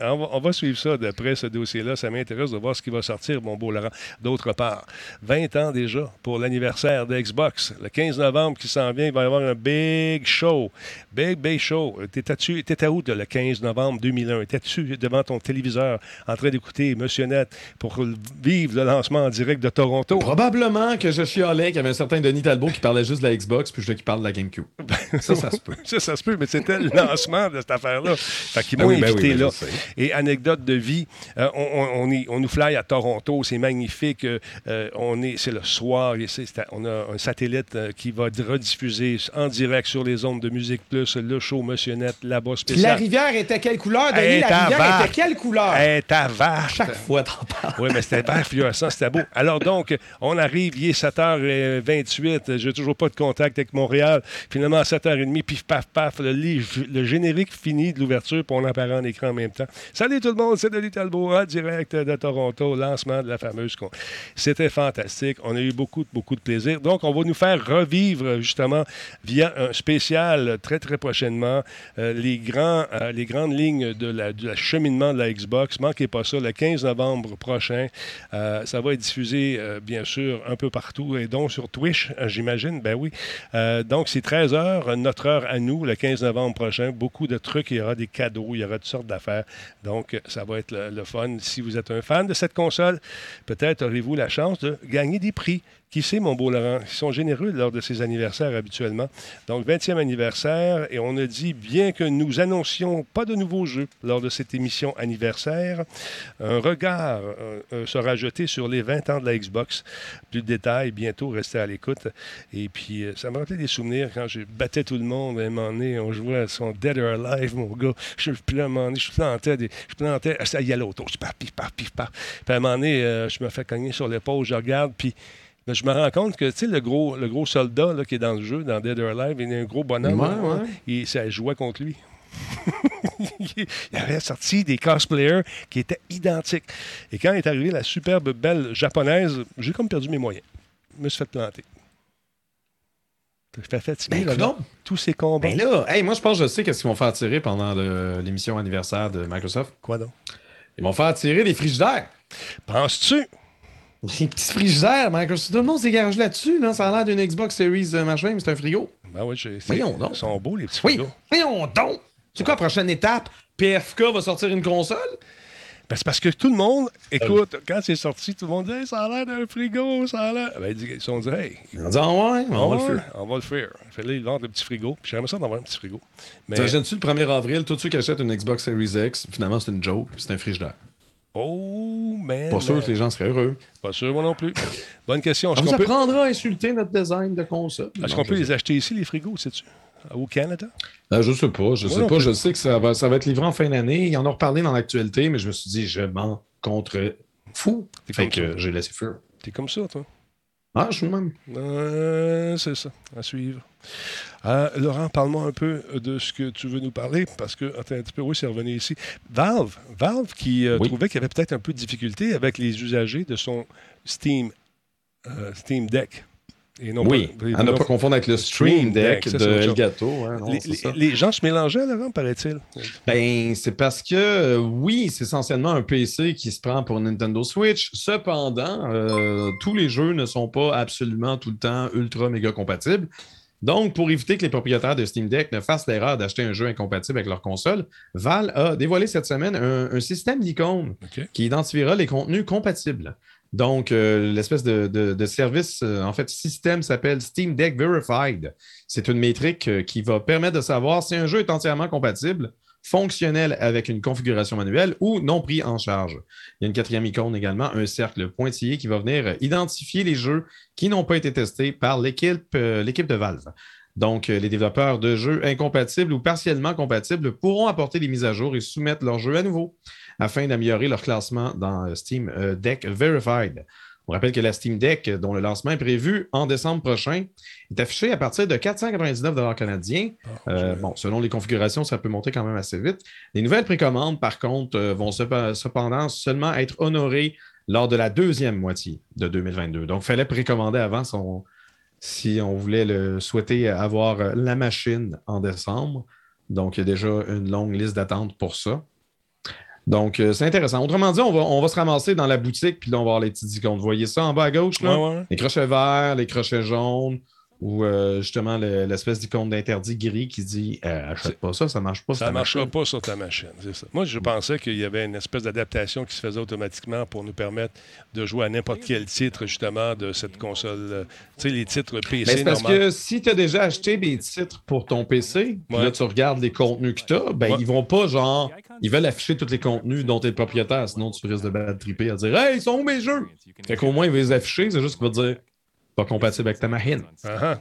On, va, on va suivre ça de près, ce dossier-là. Ça m'intéresse de voir ce qui va sortir, mon beau Laurent. D'autre part, 20 ans déjà pour l'anniversaire de Xbox. Le 15 novembre qui s'en vient, il va y avoir un big show. Big, big show. T'étais-tu- T'étais où de le 15 novembre 2001? Étais-tu devant ton téléviseur en train d'écouter Monsieur Net pour vivre le lancement en direct de Toronto? Probablement que je chialais qu'il y avait un certain Denis Talbot qui parlait juste de la Xbox Xbox, puis je veux qu'il parle de la GameCube. *laughs* ça, ça se peut. ça, ça se peut, mais c'était le lancement de cette affaire-là. Fait qu'ils Ah m'ont oui, ben invité oui, ben là. Et anecdote de vie, euh, on, on- on est- on nous fly à Toronto, c'est magnifique. euh, euh, on est, c'est le soir, et c'est- c'est- on a un satellite qui va rediffuser en direct sur les ondes de Musique Plus, le show Monsieur Net, là-bas Puis spécial. la rivière était quelle couleur, Denis? La rivière vache. était quelle couleur? Hey, ta vache! Chaque fois, t'en parles. Oui, mais c'était vert fluorescent, c'était beau. Alors donc, on arrive, il est 7h28, j'ai toujours pas de contact avec Montréal. Finalement, à 7h30, pif, paf, paf, le, générique fini de l'ouverture, puis on apparaît en écran en même temps. Salut tout le monde, c'est Denis Talbot, en direct de Toronto, lancement de la fameuse... C'était fantastique, on a eu beaucoup, beaucoup de plaisir. Donc, on va nous faire revivre, justement, via un spécial très, très prochainement, euh, les, grands, euh, les grandes lignes de la, du cheminement de la Xbox. Manquez pas ça, le 15 novembre prochain. Euh, ça va être diffusé, bien sûr, un peu partout, et donc sur Twitch, j'imagine. Ben oui. Euh, donc, c'est 13 heures, notre heure à nous, le 15 novembre prochain. Beaucoup de trucs, il y aura des cadeaux, il y aura toutes sortes d'affaires. Donc, ça va être le fun. Si vous êtes un fan de cette console, peut-être aurez-vous la chance de gagner des prix. Qui sait, mon beau Laurent? Ils sont généreux lors de ces anniversaires habituellement. Donc, 20e anniversaire, et on a dit, bien que nous annoncions pas de nouveaux jeux lors de cette émission anniversaire, un regard euh, euh, sera jeté sur les 20 ans de la Xbox. Plus de détails, bientôt, restez à l'écoute. Et puis, euh, ça me rappelait des souvenirs quand je battais tout le monde. À un moment donné, on jouait à son Dead or Alive, mon gars. Je, puis là, à un moment donné, je plantais, des, je plantais, ça y allait autour. Je pars, pif, paf, pif, paf. Puis à un moment donné, je me fais cogner sur l'épaule, je regarde, puis là, je me rends compte que, tu sais, le gros, le gros soldat là, qui est dans le jeu, dans Dead or Alive, il a un gros bonhomme. Ouais, là, ouais. Et ça jouait contre lui. *laughs* il avait sorti des cosplayers qui étaient identiques. Et quand est arrivée la superbe belle japonaise, j'ai comme perdu mes moyens. Je me suis fait planter. Je fait fatigué, Ben, là, tous ces combats. Ben là, hey, moi, je pense que je sais qu'est-ce qu'ils vont faire tirer pendant l'émission anniversaire de Microsoft. Quoi donc? Ils vont faire tirer des frigidaires. Penses-tu? Des petits frigidaires, Microsoft. Tout le monde s'égage là-dessus. Là. Ça a l'air d'une Xbox Series euh, machin, mais c'est un frigo. Ben oui, j'ai- c'est- Voyons donc. Ils sont beaux, les petits Oui, frigos. voyons donc. C'est quoi la prochaine étape? PFK va sortir une console? Ben, c'est parce que tout le monde, écoute, quand c'est sorti, tout le monde dit Hey, ça a l'air d'un frigo, ça a l'air. Ben, ils disent- ils se sont dit Hey, On dit, ah ouais, on va le faire. on va le faire. Fait là, ils vendent le petit frigo. J'aimerais ça d'avoir un petit frigo. Mais, T'imagines-tu le 1er avril, tous ceux qui achètent une Xbox Series X, finalement, c'est une joke, c'est un frigidaire. Oh, man. Pas sûr que les gens seraient heureux. Pas sûr, moi non plus. Bonne question. Est-ce On qu'on vous peut, apprendra à insulter notre design de console. est-ce qu'on peut les acheter ici, les frigos, sais-tu? Au Canada? Euh, je sais pas, je Moi sais pas. plus. Je sais que ça va, ça va être livré en fin d'année. Ils en ont reparlé dans l'actualité, mais je me suis dit, je m'en contre fou. Fait que j'ai laissé faire. T'es comme ça, toi Ah, je suis le même. Euh, c'est ça, à suivre. Euh, Laurent, parle-moi un peu de ce que tu veux nous parler, parce que, attends un petit peu, oui, c'est revenu ici. Valve, Valve qui euh, Oui. trouvait qu'il y avait peut-être un peu de difficulté avec les usagers de son Steam, euh, Steam Deck. Et non oui, pas- à ne pas confondre avec le Stream Deck de. Elgato. hein, non, les, ça. gens se mélangeaient, Laurent, paraît-il. Ben, c'est parce que, euh, oui, c'est essentiellement un PC qui se prend pour Nintendo Switch. Cependant, euh, tous les jeux ne sont pas absolument tout le temps ultra méga compatibles. Donc, pour éviter que les propriétaires de Steam Deck ne fassent l'erreur d'acheter un jeu incompatible avec leur console, Valve a dévoilé cette semaine un, un système d'icônes qui identifiera les contenus compatibles. Donc, euh, l'espèce de, service, euh, en fait, système s'appelle Steam Deck Verified. C'est une métrique euh, qui va permettre de savoir si un jeu est entièrement compatible, fonctionnel avec une configuration manuelle ou non pris en charge. Il y a une quatrième icône également, un cercle pointillé qui va venir identifier les jeux qui n'ont pas été testés par l'équipe de Valve. Donc, les développeurs de jeux incompatibles ou partiellement compatibles pourront apporter des mises à jour et soumettre leur jeu à nouveau afin d'améliorer leur classement dans euh, Steam euh, Deck Verified. On rappelle que la Steam Deck, euh, dont le lancement est prévu en décembre prochain, est affichée à partir de 499 canadiens. Euh, bon, selon les configurations, ça peut monter quand même assez vite. Les nouvelles précommandes, par contre, vont cependant seulement être honorées lors de la deuxième moitié de 2022. Donc, il fallait précommander avant son- si on voulait le souhaiter avoir la machine en décembre. Donc, il y a déjà une longue liste d'attente pour ça. Donc, euh, c'est intéressant. Autrement dit, on va, on va se ramasser dans la boutique, puis là, on va avoir les petites icônes. Vous voyez ça en bas à gauche? Là? Ouais, ouais. Les crochets verts, les crochets jaunes, Ou euh, justement le- l'espèce d'icône d'interdit gris qui dit euh, achète pas ça, ça marche pas. sur Ça ne marchera machine. pas sur ta machine, ça. Moi, je pensais qu'il y avait une espèce d'adaptation qui se faisait automatiquement pour nous permettre de jouer à n'importe quel titre, justement, de cette console. euh, Tu sais, les titres PC Mais parce normal. que si tu as déjà acheté des titres pour ton PC, puis Ouais. là tu regardes les contenus que tu as, ben Ouais. ils vont pas genre. Ils veulent afficher tous les contenus dont tu es le propriétaire, sinon tu risques de bad tripper à dire Hey, ils sont où mes jeux? Fait qu'au moins ils vont les afficher, c'est juste qu'il va te dire pas compatible avec ta machine. Ah, ah.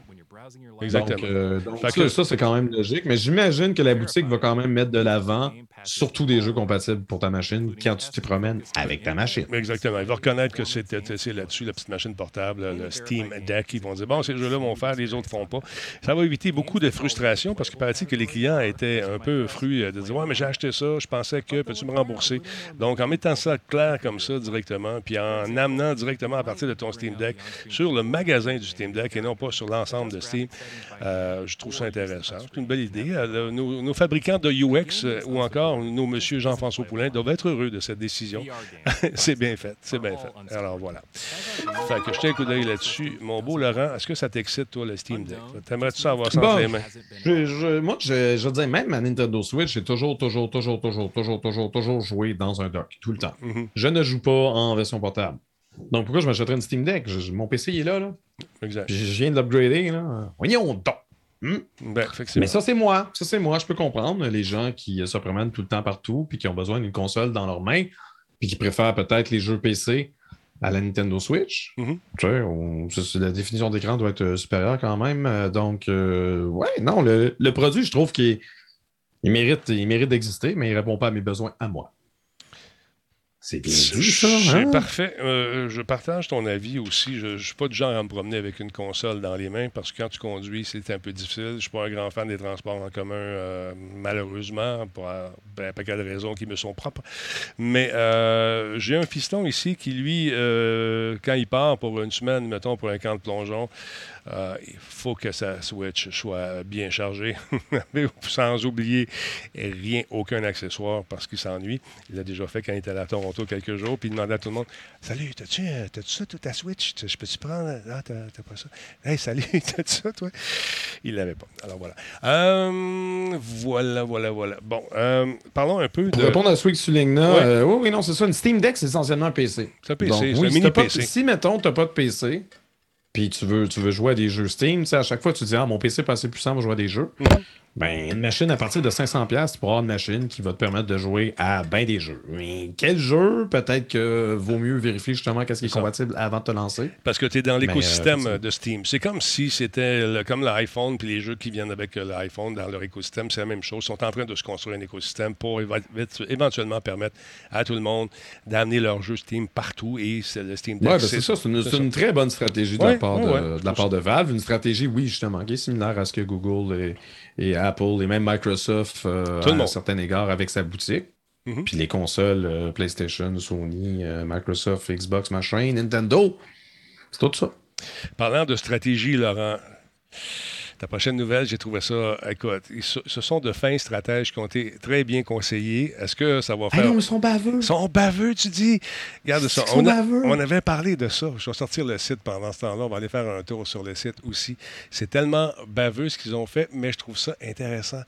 Exactement. Donc, euh, donc ça, que- ça, c'est quand même logique. Mais j'imagine que la boutique va quand même mettre de l'avant surtout des jeux compatibles pour ta machine quand tu t'y promènes avec ta machine. Exactement. Il va reconnaître que c'est c'est là-dessus, la petite machine portable, le Steam Deck. Ils vont dire, bon, ces jeux-là vont faire, les autres font pas. Ça va éviter beaucoup de frustration parce qu'il paraît que les clients étaient un peu fruits de dire, ouais, mais j'ai acheté ça, je pensais que, peux-tu me rembourser? Donc, en mettant ça clair comme ça directement, puis en amenant directement à partir de ton Steam Deck sur le magasin du Steam Deck et non pas sur l'ensemble de Steam, euh, je trouve ça intéressant. C'est une belle idée. Euh, nos, nos fabricants de UX euh, ou encore nos monsieur Jean-François Poulain doivent être heureux de cette décision. *laughs* c'est bien fait, c'est bien fait. Alors voilà. Fait que je tiens un coup d'œil là-dessus. Mon beau Laurent, est-ce que ça t'excite, toi, le Steam Deck? T'aimerais-tu ça avoir ça Bon, les mains? je- je- moi, je, je dire, même à Nintendo Switch, j'ai toujours, toujours, toujours, toujours, toujours, toujours, toujours joué dans un dock, tout le temps. Mhm. Je ne joue pas en version portable. Donc, pourquoi je m'achèterais une Steam Deck? Je- mon PC est là, là. Exact. Puis Je viens de l'upgrader, là. Voyons donc! Hmm? Ben. Mais ça, c'est moi. Ça, c'est moi. Je peux comprendre les gens qui euh, se promènent tout le temps partout puis qui ont besoin d'une console dans leurs mains puis qui préfèrent peut-être les jeux PC à la Nintendo Switch. Mhm. Tu sais, on- la définition d'écran doit être euh, supérieure quand même. Euh, Donc, euh, ouais, non, le, le produit, je trouve qu'il il mérite, il mérite d'exister, mais il ne répond pas à mes besoins à moi. C'est bien dit, ça. C'est hein? parfait. Euh, je partage ton avis aussi. Je ne suis pas du genre à me promener avec une console dans les mains parce que quand tu conduis, c'est un peu difficile. Je ne suis pas un grand fan des transports en commun, euh, malheureusement, pour euh, ben, un paquet de raisons qui me sont propres. Mais euh, j'ai un fiston ici qui, lui, euh, quand il part pour une semaine, mettons, pour un camp de plongeon, euh, il faut que sa Switch soit bien chargée, *laughs* sans oublier rien, aucun accessoire parce qu'il s'ennuie. Il l'a déjà fait quand il était à Toronto quelques jours, puis il demandait à tout le monde Salut, t'as-tu euh, t'as-tu ça, ta Switch? Je peux-tu prendre? Ah, t'as t'as pas ça Hey, salut, *laughs* t'as-tu ça, toi Il l'avait pas. Alors voilà. Euh, voilà, voilà, voilà. Bon, euh, parlons un peu Pour de. répondre à que tu là, Ouais. euh, oui, oui, non, c'est ça. Une Steam Deck, c'est essentiellement un PC. C'est un PC, Donc, oui, un si, mini t'as pas- PC. si, mettons, tu n'as pas de PC, puis tu veux, tu veux jouer à des jeux Steam, tu sais, à chaque fois, tu dis, ah, mon PC est pas assez puissant pour jouer à des jeux. Ben, une machine à partir de 500$, tu pourras avoir une machine qui va te permettre de jouer à ben des jeux. Mais quel jeu Peut-être que vaut mieux vérifier justement qu'est-ce qui est compatible avant de te lancer. Parce que tu es dans Mais, l'écosystème euh, de Steam. C'est comme si c'était comme l'iPhone, puis les jeux qui viennent avec euh, l'iPhone dans leur écosystème, c'est la même chose. Ils sont en train de se construire un écosystème pour éventuellement permettre à tout le monde d'amener leurs jeux Steam partout. Et c'est le Steam Deck. Ouais, ben c'est ça, c'est une, très bonne stratégie de Ouais, la part, ouais, de, ouais. de la part de Valve. Une stratégie, oui, justement, qui est similaire à ce que Google et, et Apple et même Microsoft euh, Tout le à un monde. certain égard avec sa boutique. Mhm. Puis les consoles euh, PlayStation, Sony, euh, Microsoft, Xbox, machin, Nintendo. C'est tout ça. Parlant de stratégie, Laurent, ta prochaine nouvelle, j'ai trouvé ça. Écoute, ce sont de fins stratèges qui ont été très bien conseillés. Est-ce que ça va faire. ils sont baveux. Ils sont baveux, tu dis? Regarde ça. Ils sont On, a- baveux. on avait parlé de ça. Je vais sortir le site pendant ce temps-là. On va aller faire un tour sur le site aussi. C'est tellement baveux ce qu'ils ont fait, mais je trouve ça intéressant.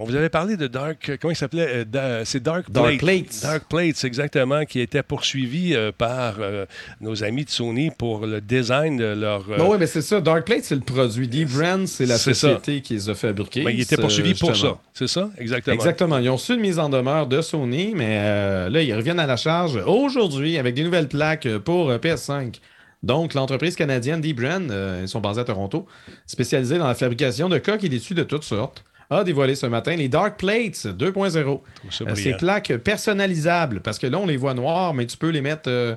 On vous avait parlé de Dark. Comment il s'appelait Euh, C'est Dark, Dark Plate. Plates. Dark Plates, exactement, qui était poursuivi euh, par euh, nos amis de Sony pour le design de leur. euh, Non, oui, mais c'est ça. Darkplate, c'est le produit. D-Brand, c'est la C'est ça. société qui les a fabriqués. ben, il était C'est, poursuivi pour ça. C'est ça? Exactement. Exactement. Ils ont reçu une mise en demeure de Sony, mais euh, là, ils reviennent à la charge aujourd'hui avec des nouvelles plaques pour euh, PS5. Donc, l'entreprise canadienne D-Brand, euh, ils sont basés à Toronto, spécialisée dans la fabrication de coques et d'étuis de toutes sortes, a dévoilé ce matin les Dark Plates 2.0. ça Euh, Ces plaques personnalisables, parce que là, on les voit noires, mais tu peux les mettre euh,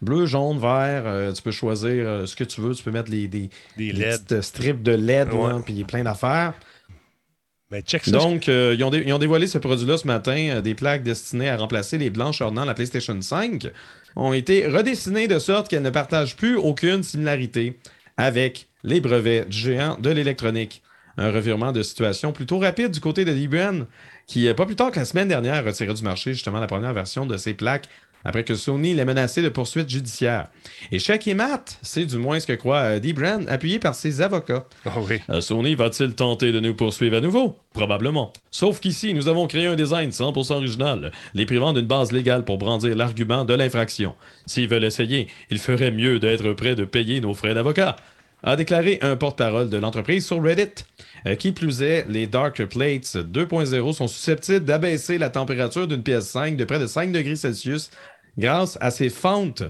bleu, jaune, vert. euh, tu peux choisir euh, ce que tu veux. Tu peux mettre les, des, Des petites strips de LED, ouais, puis plein d'affaires. Mais check ça. Donc, euh, ils, ont ils ont dévoilé ce produit-là ce matin. euh, des plaques destinées à remplacer les blanches ornant la PlayStation 5 ont été redessinées de sorte qu'elles ne partagent plus aucune similarité avec les brevets du géant de l'électronique. Un revirement de situation plutôt rapide du côté de Librand, qui, euh, pas plus tard que la semaine dernière, a retiré du marché justement la première version de ces plaques après que Sony l'ait menacé de poursuites judiciaires. Et chèque et mat, c'est du moins ce que croit euh, Dee Brand, appuyé par ses avocats. Oh oui. Euh, Sony va-t-il tenter de nous poursuivre à nouveau? Probablement. Sauf qu'ici, nous avons créé un design 100% original, les privant d'une base légale pour brandir l'argument de l'infraction. S'ils veulent essayer, il ferait mieux d'être prêt de payer nos frais d'avocat a déclaré un porte-parole de l'entreprise sur Reddit. Euh, qui plus est, les Darker Plates 2.0 sont susceptibles d'abaisser la température d'une pièce 5 de près de 5 degrés Celsius grâce à ces fentes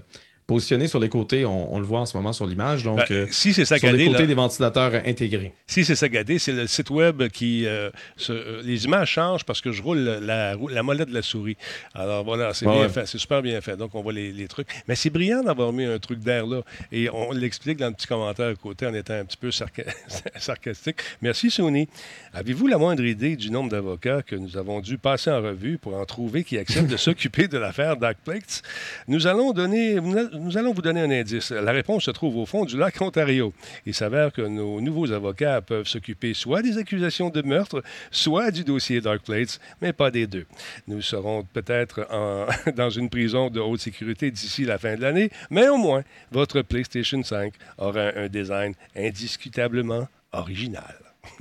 positionnées sur les côtés. On, on le voit en ce moment sur l'image. Donc, Ben, euh, si c'est sur les saccadé, côtés là, des ventilateurs intégrés. si c'est saccadé, c'est le site web qui. euh, se- euh, les images changent parce que je roule la, la molette de la souris. Alors voilà, c'est Ouais, bien ouais. fait, c'est super bien fait. Donc on voit les, les trucs. Mais c'est brillant d'avoir mis un truc d'air là. Et on l'explique dans le petit commentaire à côté en étant un petit peu sarca- *laughs* sarcastique. Merci Sony. Avez-vous la moindre idée du nombre d'avocats que nous avons dû passer en revue pour en trouver qui acceptent de *laughs* s'occuper de l'affaire Dark Plates? Nous allons, donner, nous allons vous donner un indice. La réponse se trouve au fond du lac Ontario. Il s'avère que nos nouveaux avocats peuvent s'occuper soit des accusations de meurtre, soit du dossier Dark Plates, mais pas des deux. Nous serons peut-être *laughs* dans une prison de haute sécurité d'ici la fin de l'année, mais au moins, votre PlayStation 5 aura un design indiscutablement original. *laughs*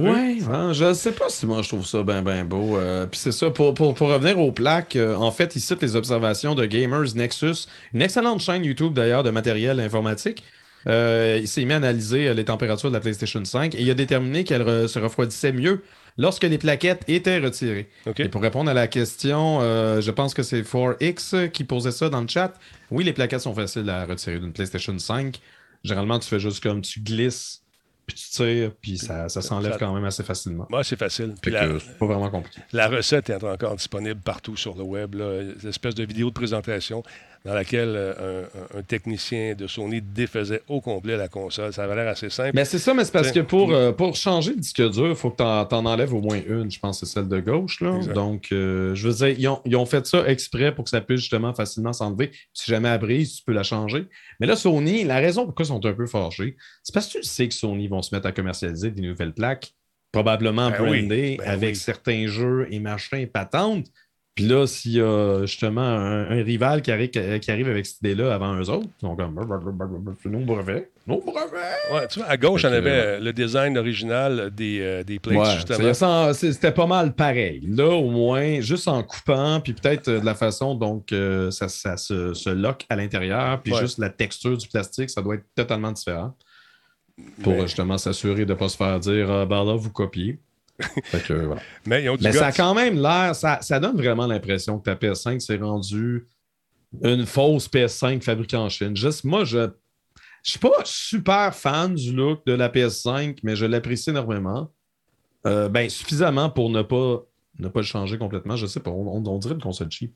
Ouais, hein, je sais pas si moi je trouve ça bien ben beau. Euh, Puis c'est ça, pour, pour, pour revenir aux plaques, euh, en fait, il cite les observations de Gamers Nexus, une excellente chaîne YouTube d'ailleurs de matériel informatique. Euh, il s'est mis à analyser euh, les températures de la PlayStation 5 et il a déterminé qu'elle re- se refroidissait mieux lorsque les plaquettes étaient retirées. Et pour répondre à la question, euh, je pense que c'est 4X qui posait ça dans le chat. Oui, les plaquettes sont faciles à retirer d'une PlayStation 5. Généralement, tu fais juste comme tu glisses, puis tu tires, puis ça, ça s'enlève quand même assez facilement. Ouais, c'est facile. Puis la, c'est pas vraiment compliqué. la recette est encore disponible partout sur le web. Là, une espèce de vidéo de présentation dans laquelle euh, un, technicien de Sony défaisait au complet la console. Ça avait l'air assez simple. Mais c'est ça, mais c'est parce que pour, euh, pour changer le disque dur, il faut que tu en, enlèves au moins une. Je pense que c'est celle de gauche. Là. Exact. Donc, euh, je veux dire, ils ont, ils ont fait ça exprès pour que ça puisse justement facilement s'enlever. Si jamais elle brise, tu peux la changer. Mais là, Sony, la raison pourquoi ils sont un peu fâchés, c'est parce que tu sais que Sony vont se mettre à commercialiser des nouvelles plaques, probablement Ben oui, ben avec oui. certains jeux et machins patentes. Puis là, s'il y a justement un, un rival qui arrive, qui arrive avec cette idée-là avant eux autres, ils sont comme nos brevets, nos brevets. Ouais, tu vois, à gauche, on avait euh, le design original des, euh, des plates, Ouais, justement. c'était pas mal pareil. Là, au moins, juste en coupant, puis peut-être euh, de la façon dont euh, ça, ça se, se lock à l'intérieur, puis Ouais. juste la texture du plastique, ça doit être totalement différent. Pour Mais- euh, justement s'assurer de ne pas se faire dire Ah, ben là, vous copiez. *laughs* Que, voilà. Mais ils ont du Mais ça a quand même l'air, ça, ça donne vraiment l'impression que ta PS5 s'est rendue une fausse PS5 fabriquée en Chine. Juste, moi, je ne suis pas super fan du look de la PS5, mais je l'apprécie énormément. Euh, ben, suffisamment pour ne pas, ne pas le changer complètement. Je sais pas, on, on- on dirait une console cheap.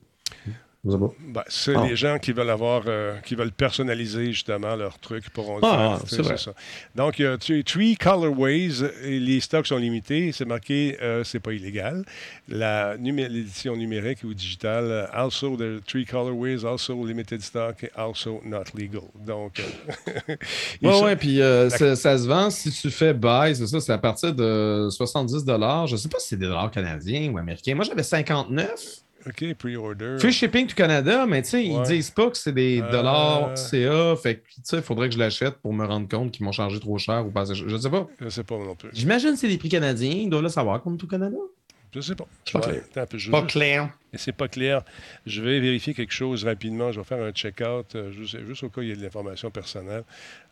Ben, c'est Ah. les gens qui veulent avoir, euh, qui veulent personnaliser justement leur truc le Ah, c'est ça. Donc, il y a three colorways et les stocks sont limités. C'est marqué, euh, c'est pas illégal. La numé- l'édition numérique ou digitale, euh, also the three colorways, also limited stock, also not legal. Donc, euh, *laughs* Ouais, sont- ouais, puis euh, ça, ça se vend si tu fais buy, c'est ça, c'est à partir de 70 Je sais pas si c'est des dollars canadiens ou américains. Moi, j'avais 59. OK, pre-order. Free shipping to Canada, mais tu sais, ils disent pas que c'est des Euh. dollars CA. Fait que, tu sais, il faudrait que je l'achète pour me rendre compte qu'ils m'ont chargé trop cher ou pas. Je sais pas. Je sais pas non plus. J'imagine que c'est des prix canadiens. Ils doivent le savoir, comme tout Canada. Je sais pas. Pas Ouais, clair. attends un peu, je- Pas je- clair. C'est pas clair. Je vais vérifier quelque chose rapidement. Je vais faire un check-out euh, juste, juste au cas où il y a de l'information personnelle.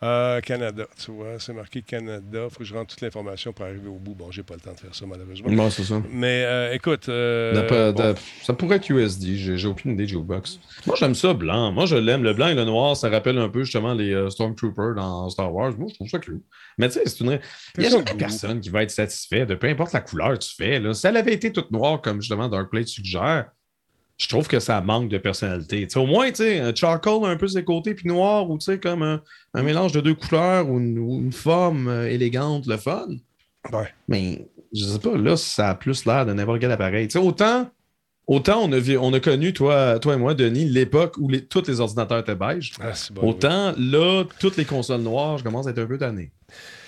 Euh, Canada, tu vois, c'est marqué Canada. Il faut que je rentre toute l'information pour arriver au bout. Bon, j'ai pas le temps de faire ça, malheureusement. C'est ça. Mais euh, écoute, bon, Ça pourrait être USD. J'ai aucune idée de Jukebox. Moi, j'aime ça blanc. Moi, je l'aime. Le blanc et le noir, ça rappelle un peu justement les Stormtroopers dans Star Wars. Moi, je trouve ça cool. Mais tu sais, c'est une. Il y a jamais personne qui va être satisfait de peu importe la couleur que tu fais. Là. Si elle avait été toute noire, comme justement Darkblade suggère, je trouve que ça manque de personnalité. Tu sais, au moins, tu sais, un charcoal un peu ses côtés, puis noir, ou tu sais, comme un, un mélange de deux couleurs ou une, ou une forme euh, élégante, le fun. Ouais. Mais je sais pas, là, ça a plus l'air de n'importe quel appareil. Tu sais, autant, autant on, a, vu- on a connu, toi, toi et moi, Denis, l'époque où les, tous les ordinateurs étaient beige. ah, bon, Autant, là, toutes les consoles noires, je commence à être un peu tanné.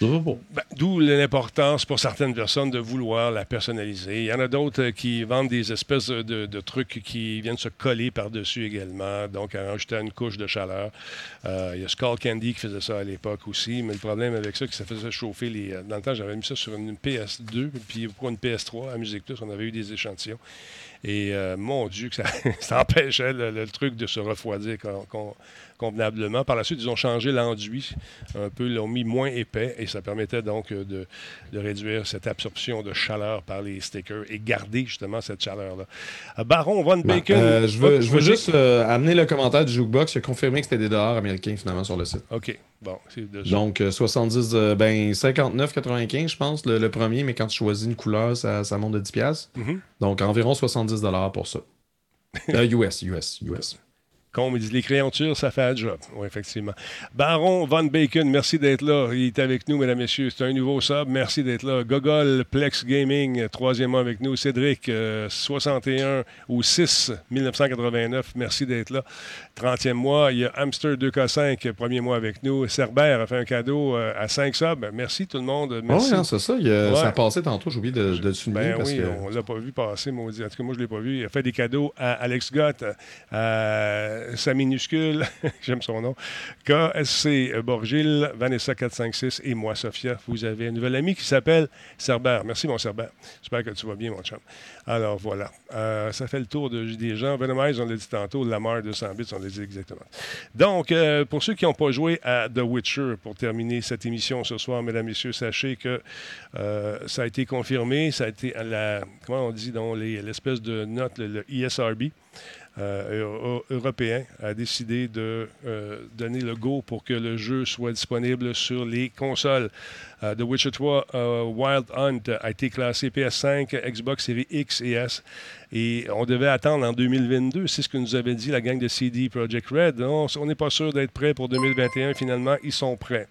Ben, D'où l'importance pour certaines personnes de vouloir la personnaliser. Il y en a d'autres euh, qui vendent des espèces de, de trucs qui viennent se coller par-dessus également, donc à rajouter une couche de chaleur. Euh, il y a Skull Candy qui faisait ça à l'époque aussi, mais le problème avec ça, c'est que ça faisait chauffer les. euh, Dans le temps, j'avais mis ça sur une PS2, puis pour une PS3 à Musique Plus, on avait eu des échantillons. Et euh, mon Dieu, que ça, *laughs* empêchait le, truc de se refroidir con- con- convenablement. Par la suite, ils ont changé l'enduit un peu, l'ont mis moins épais et ça permettait donc euh, de, de réduire cette absorption de chaleur par les stickers et garder justement cette chaleur-là. Euh, Baron Von Ben, Bacon. euh, je veux, Oh, je veux vas-y. juste euh, amener le commentaire du Jukebox. Il a confirmé que c'était des dollars américains finalement sur le site. OK, bon, de. Donc euh, 70, euh, ben 59,95 je pense le, le premier, mais quand tu choisis une couleur, ça, ça monte de 10 pièces. Mhm. Donc environ 70 dollars pour ça. Euh, US, US, US. Comme ils disent, les créatures, ça fait un job. Oui, effectivement. Baron Von Bacon, merci d'être là. Il est avec nous, mesdames, messieurs. C'est un nouveau sub. Merci d'être là. Gogol, Plex Gaming, troisième mois avec nous. Cédric, euh, 61 ou 6, 1989. Merci d'être là. 30e mois. Il y a Hamster 2K5, premier mois avec nous. Cerbère a fait un cadeau euh, à 5 subs. Merci tout le monde. Merci. Ouais, non, c'est ça. il Ouais. Ça a passé tantôt, j'ai oublié de, de le souligner Ben parce oui, que. on l'a pas vu passer, maudit. En tout cas, moi, je ne l'ai pas vu. Il a fait des cadeaux à Alex Gott, à sa minuscule, *laughs* j'aime son nom, KSC Borgil, Vanessa 456 et moi, Sophia. Vous avez un nouvel ami qui s'appelle Cerber. Merci, mon Cerber. J'espère que tu vas bien, mon chum. Alors, voilà. Euh, ça fait le tour de- des gens. Venomize, on l'a dit tantôt. Lamar 200 bits, on l'a dit exactement. Donc, euh, pour ceux qui n'ont pas joué à The Witcher, pour terminer cette émission ce soir, mesdames, messieurs, sachez que euh, ça a été confirmé. Ça a été la, comment on dit, dans les- l'espèce de note, le, le ESRB. Euh, euro- européen a décidé de euh, donner le go pour que le jeu soit disponible sur les consoles. Euh, The Witcher 3 euh, Wild Hunt a été classé PS5, Xbox Series X et S. Et on devait attendre en 2022. C'est ce que nous avait dit la gang de CD Projekt Red. On n'est pas sûr d'être prêt pour 2021. Finalement, ils sont prêts.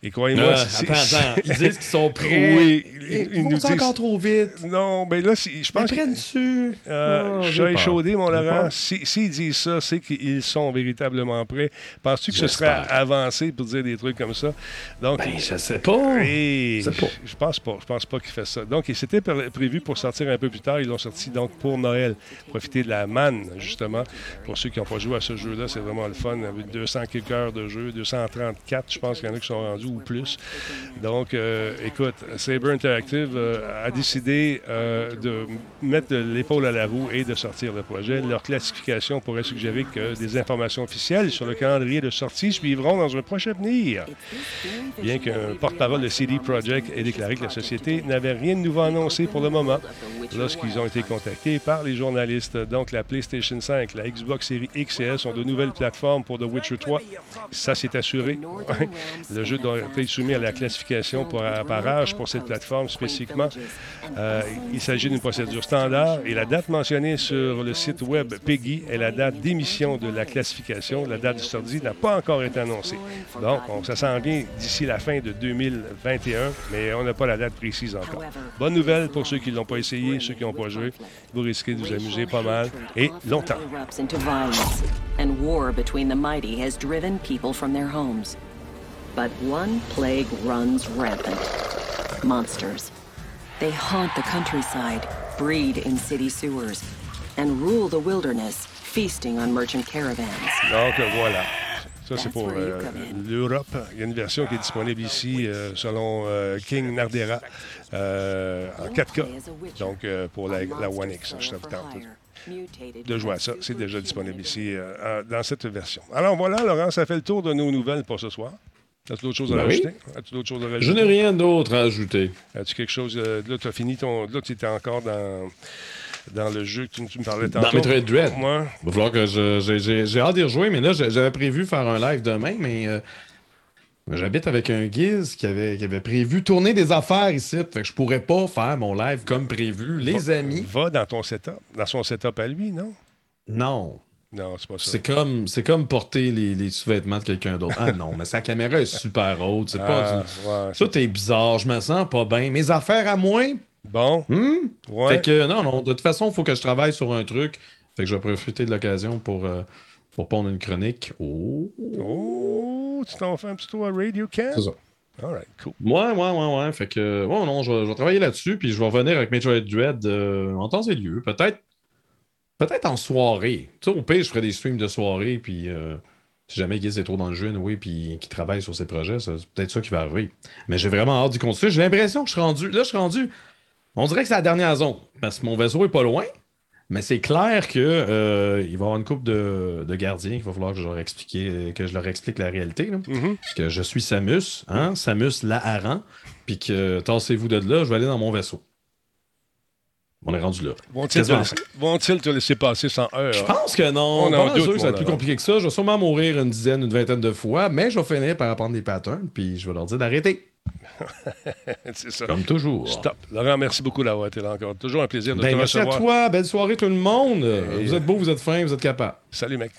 Et croyez-moi, Ah, c'est- attends, attends. Ils disent qu'ils sont *laughs* prêts. Oui, Ils, ils, ils nous encore trop vite. Non, mais là, je pense que. dessus. Euh, Oh, je suis échaudé, mon Laurent. peur. Si- S'ils disent ça, c'est qu'ils sont véritablement prêts. Penses-tu que ce serait avancé pour dire des trucs comme ça? Donc, Ben, je sais pas. et Je sais pas. je pense pas. Je pense pas qu'ils fassent ça. Donc, c'était pré- prévu pour sortir un peu plus tard. Ils l'ont sorti donc pour Noël. Profiter de la manne, justement. Pour ceux qui n'ont pas joué à ce jeu-là, c'est vraiment le fun. Avec 200 quelques heures de jeu, 234, je pense qu'il y en a qui sont rendus ou plus. Donc, euh, écoute, Saber Interactive euh, a décidé euh, de mettre l'épaule à la roue et de sortir le projet. Leur classification pourrait suggérer que des informations officielles sur le calendrier de sortie suivront dans un prochain avenir. Bien qu'un porte-parole de CD Projekt ait déclaré que la société n'avait rien de nouveau annoncé pour le moment lorsqu'ils ont été contactés par les journalistes. Donc, la PlayStation 5, la Xbox Series X et S sont de nouvelles plateformes pour The Witcher 3. Ça, c'est assuré. *laughs* le jeu doit être soumis à la classification pour, par âge pour cette plateforme spécifiquement. Euh, il s'agit d'une procédure standard et la date mentionnée sur le site web PEGI est la date d'émission de la classification. La date de sortie n'a pas encore été annoncée. Donc, on, ça s'en vient d'ici la fin de 2021, mais on n'a pas la date précise encore. Bonne nouvelle pour ceux qui ne l'ont pas essayé, ceux qui n'ont pas joué. Vous risquez de vous amuser pas mal et longtemps. But one plague runs rampant monsters. They haunt the countryside, breed in city sewers, and rule the wilderness, feasting on merchant caravans. Donc voilà. Ça, c'est pour euh, l'Europe. Il y a une version qui est disponible ici euh, selon euh, King Nardera euh, en 4K. Donc euh, pour la, la One X, je t'avais tantôt de jouer à ça. C'est déjà disponible ici euh, dans cette version. Alors voilà, Laurent, ça fait le tour de nos nouvelles pour ce soir. As-tu d'autres choses à Ben oui. rajouter? As-tu d'autres choses à Je rajouter? n'ai rien d'autre à ajouter. As-tu quelque chose. euh, là, tu as fini ton. Là, tu étais encore dans, dans le jeu que tu, tu me parlais tantôt. Dans Metroid Dread. Moi. Il va falloir que je. j'ai- hâte d'y rejouer, mais là, j'avais prévu faire un live demain, mais. euh, J'habite avec un guise qui avait, qui avait prévu tourner des affaires ici. Fait que je pourrais pas faire mon live comme prévu. Les amis. Va dans ton setup. Dans son setup à lui, non? Non. Non, c'est pas ça. C'est comme, c'est comme porter les, les sous-vêtements de quelqu'un d'autre. Ah non, mais sa caméra est super haute. C'est pas Ah, du... ouais, Tout est bizarre. Je me sens pas bien. Mes affaires à moi? Bon. Hmm? Ouais. Fait que non, non. De toute façon, il faut que je travaille sur un truc. Fait que je vais profiter de l'occasion pour, euh, pour pondre une chronique. Oh. Oh, tu t'en fais un petit tour à Radio Can? C'est ça. All right, cool. Ouais, ouais, ouais, ouais. Fait que, ouais, non, je vais, je vais travailler là-dessus, puis je vais revenir avec Metroid Dread euh, en temps et lieu. Peut-être peut-être en soirée. Tu sais, au pire, je ferai des streams de soirée, puis euh, si jamais Giz est trop dans le jeu, oui, puis qui travaille sur ses projets, c'est peut-être ça qui va arriver. Mais j'ai vraiment hâte d'y continuer. J'ai l'impression que je suis rendu. Là, je suis rendu. On dirait que c'est la dernière zone, parce que mon vaisseau est pas loin. Mais c'est clair que euh, il va y avoir une couple de, de gardiens qu'il va falloir que je leur explique, que je leur explique la réalité. là. Mm-hmm. Que je suis Samus, hein, Samus Laharan, puis que tassez-vous de là, je vais aller dans mon vaisseau. On est rendu là. Vont-ils te, laisser- vont-ils te laisser passer sans heure? Je pense que non. On en doute, ça va être plus compliqué que ça. Je vais sûrement mourir une dizaine, une vingtaine de fois, mais je vais finir par apprendre des patterns, puis je vais leur dire d'arrêter. *laughs* c'est ça. Comme toujours. Stop. Laurent, merci beaucoup d'avoir été là encore. Toujours un plaisir de Ben, te merci à recevoir. toi. Belle soirée, tout le monde. Et- Vous êtes beau, vous êtes fin, vous êtes capable. Salut, mec.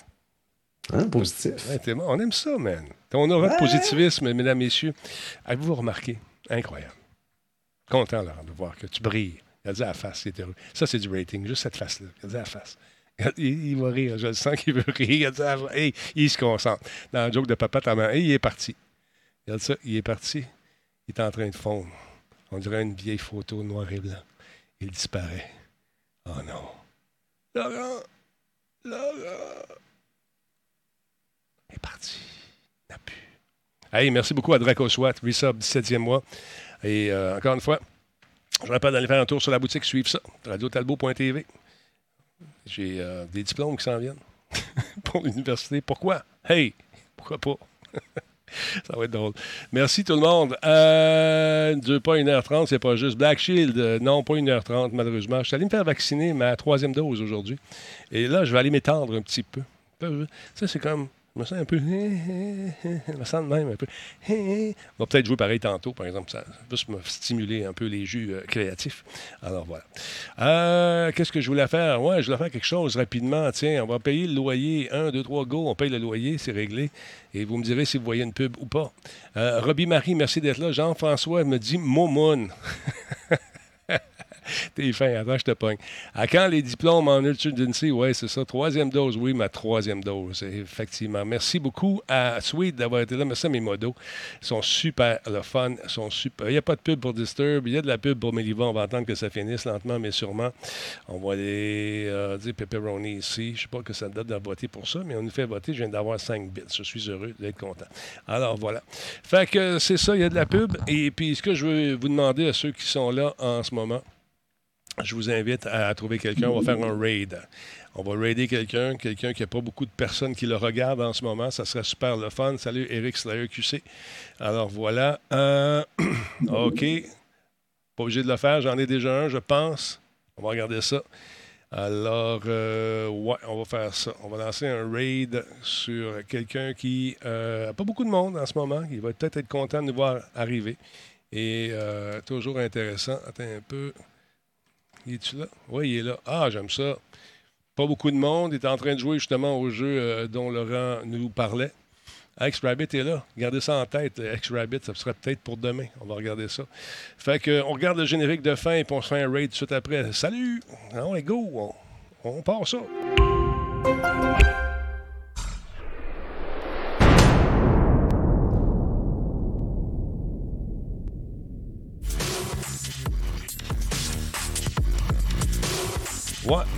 Hein, positif. Ouais. On aime ça, man. Ton aura de positivisme, mesdames, messieurs. Avez-vous remarqué? Incroyable. Content, Laurent, de voir que tu brilles. À la face, était heureux. Ça, c'est du rating, juste cette face-là. À la face. *laughs* Il, va rire, je le sens qu'il veut rire. À la. Hey, il se concentre. Dans le joke de papa, ta main. Hey, il est parti. Dit ça, il est parti. Il est en train de fondre. On dirait une vieille photo noir et blanc. Il disparaît. Oh non. Laurent! Laurent! Il est parti. Il n'a plus. Hey, merci beaucoup à Draco Swat, Resub, 17e mois. Et euh, encore une fois, je rappelle d'aller faire un tour sur la boutique, suivre ça, radiotalbo.tv. J'ai euh, des diplômes qui s'en viennent *laughs* pour l'université. Pourquoi? Hey, pourquoi pas? *laughs* Ça va être drôle. Merci tout le monde. Euh, ne dure pas 1h30, c'est pas juste. Black Shield, euh, non, pas 1h30, malheureusement. Je suis allé me faire vacciner ma troisième dose aujourd'hui. Et là, je vais aller m'étendre un petit peu. Ça, c'est comme. Je me sens un peu. Je me sens de même un peu. On va peut-être jouer pareil tantôt, par exemple. Ça va juste me stimuler un peu les jus euh, créatifs. Alors voilà. Euh, Qu'est-ce que je voulais faire? Ouais, je voulais faire quelque chose rapidement. Tiens, on va payer le loyer. 1, 2, 3, go. On paye le loyer, c'est réglé. Et vous me direz si vous voyez une pub ou pas. Euh, Robbie Marie, merci d'être là. Jean-François me dit Momoun. *laughs* *laughs* T'es fin, attends, je te pogne. À quand les diplômes en Ultra-Density? Oui, c'est ça. Troisième dose, oui, ma troisième dose, effectivement. Merci beaucoup à Sweet d'avoir été là. Merci à mes modos. Ils sont super le fun. Ils sont super. Il n'y a pas de pub pour Disturb. Il y a de la pub pour Méliva. On va attendre que ça finisse lentement, mais sûrement. On va aller euh, dire pepperoni ici. Je ne sais pas que ça date de voter pour ça, mais on nous fait voter. Je viens d'avoir 5 bits. Je suis heureux d'être content. Alors, voilà. Fait que c'est ça, il y a de la pub. Et puis, ce que je veux vous demander à ceux qui sont là en ce moment, je vous invite à trouver quelqu'un. On va faire un raid. On va raider quelqu'un, quelqu'un qui n'a pas beaucoup de personnes qui le regardent en ce moment. Ça serait super le fun. Salut Eric Slayer QC. Alors voilà. Euh, *clears throat* OK. Pas obligé de le faire. J'en ai déjà un, je pense. On va regarder ça. Alors, euh, ouais, on va faire ça. On va lancer un raid sur quelqu'un qui n'a pas beaucoup de monde en ce moment. Il va peut-être être content de nous voir arriver. Et euh, toujours intéressant. Attends un peu. Il est-tu là? Oui, il est là. Ah, j'aime ça. Pas beaucoup de monde. Il est en train de jouer justement au jeu euh, dont Laurent nous parlait. X-Rabbit est là. Gardez ça en tête. X-Rabbit, ça sera peut-être pour demain. On va regarder ça. Fait que, on regarde le générique de fin et puis on se fait un raid tout de suite après. Salut! Ah ouais, go! On, on part ça.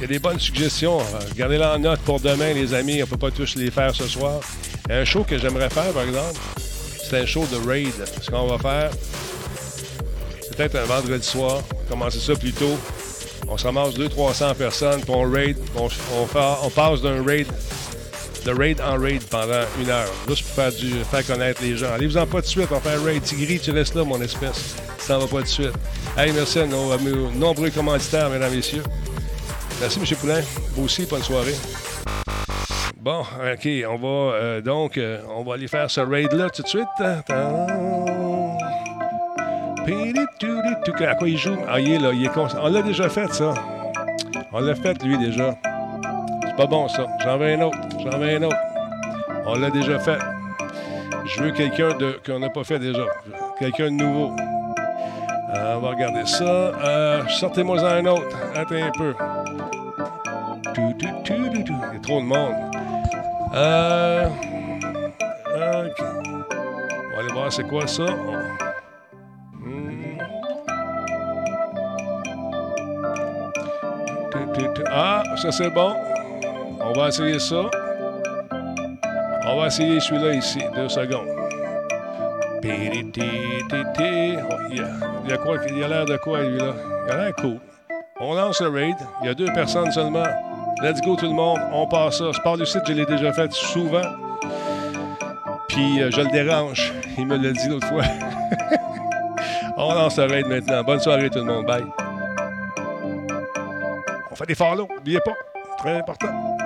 Y a des bonnes suggestions. Euh, Gardez-les en note pour demain, les amis. On peut pas tous les faire ce soir. Un show que j'aimerais faire, par exemple, c'est un show de raid. Ce qu'on va faire, peut-être un vendredi soir, commencer ça plus tôt. On se ramasse 200-300 personnes, puis on raid. On, passe d'un raid, de raid en raid pendant une heure, juste pour faire, faire connaître les gens. Allez-vous-en pas de suite, on fait un raid. Tigri, tu restes là, mon espèce. T'en vas pas de suite. Hey, merci à nos, à nos nombreux commanditaires, mesdames et messieurs. Merci, M. Poulain. Vous aussi, bonne soirée. Bon, OK, on va euh, donc, euh, on va aller faire ce raid-là tout de suite. Pidi-doudi-dou. À quoi il joue? Ah, il est là, il est con. On l'a déjà fait, ça. On l'a fait, lui, déjà. C'est pas bon, ça. J'en veux un autre. J'en veux un autre. On l'a déjà fait. Je veux quelqu'un de qu'on n'a pas fait déjà. Quelqu'un de nouveau. Euh, on va regarder ça. Sortez-moi un autre. Attends un peu. Il y a trop de monde. Euh, OK. On va aller voir c'est quoi ça. Hmm. Ah, ça c'est bon. On va essayer ça. On va essayer celui-là ici. Deux secondes. Oh, Il y a, y quoi? Il a l'air de quoi, lui, là? Il a l'air cool. On lance le raid. Il y a deux personnes seulement. Let's go, tout le monde. On passe ça. Je pars du site, je l'ai déjà fait souvent. Puis euh, je le dérange. Il me l'a dit l'autre fois. *laughs* On lance le raid maintenant. Bonne soirée, tout le monde. Bye. On fait des follow. N'oubliez pas. Très important.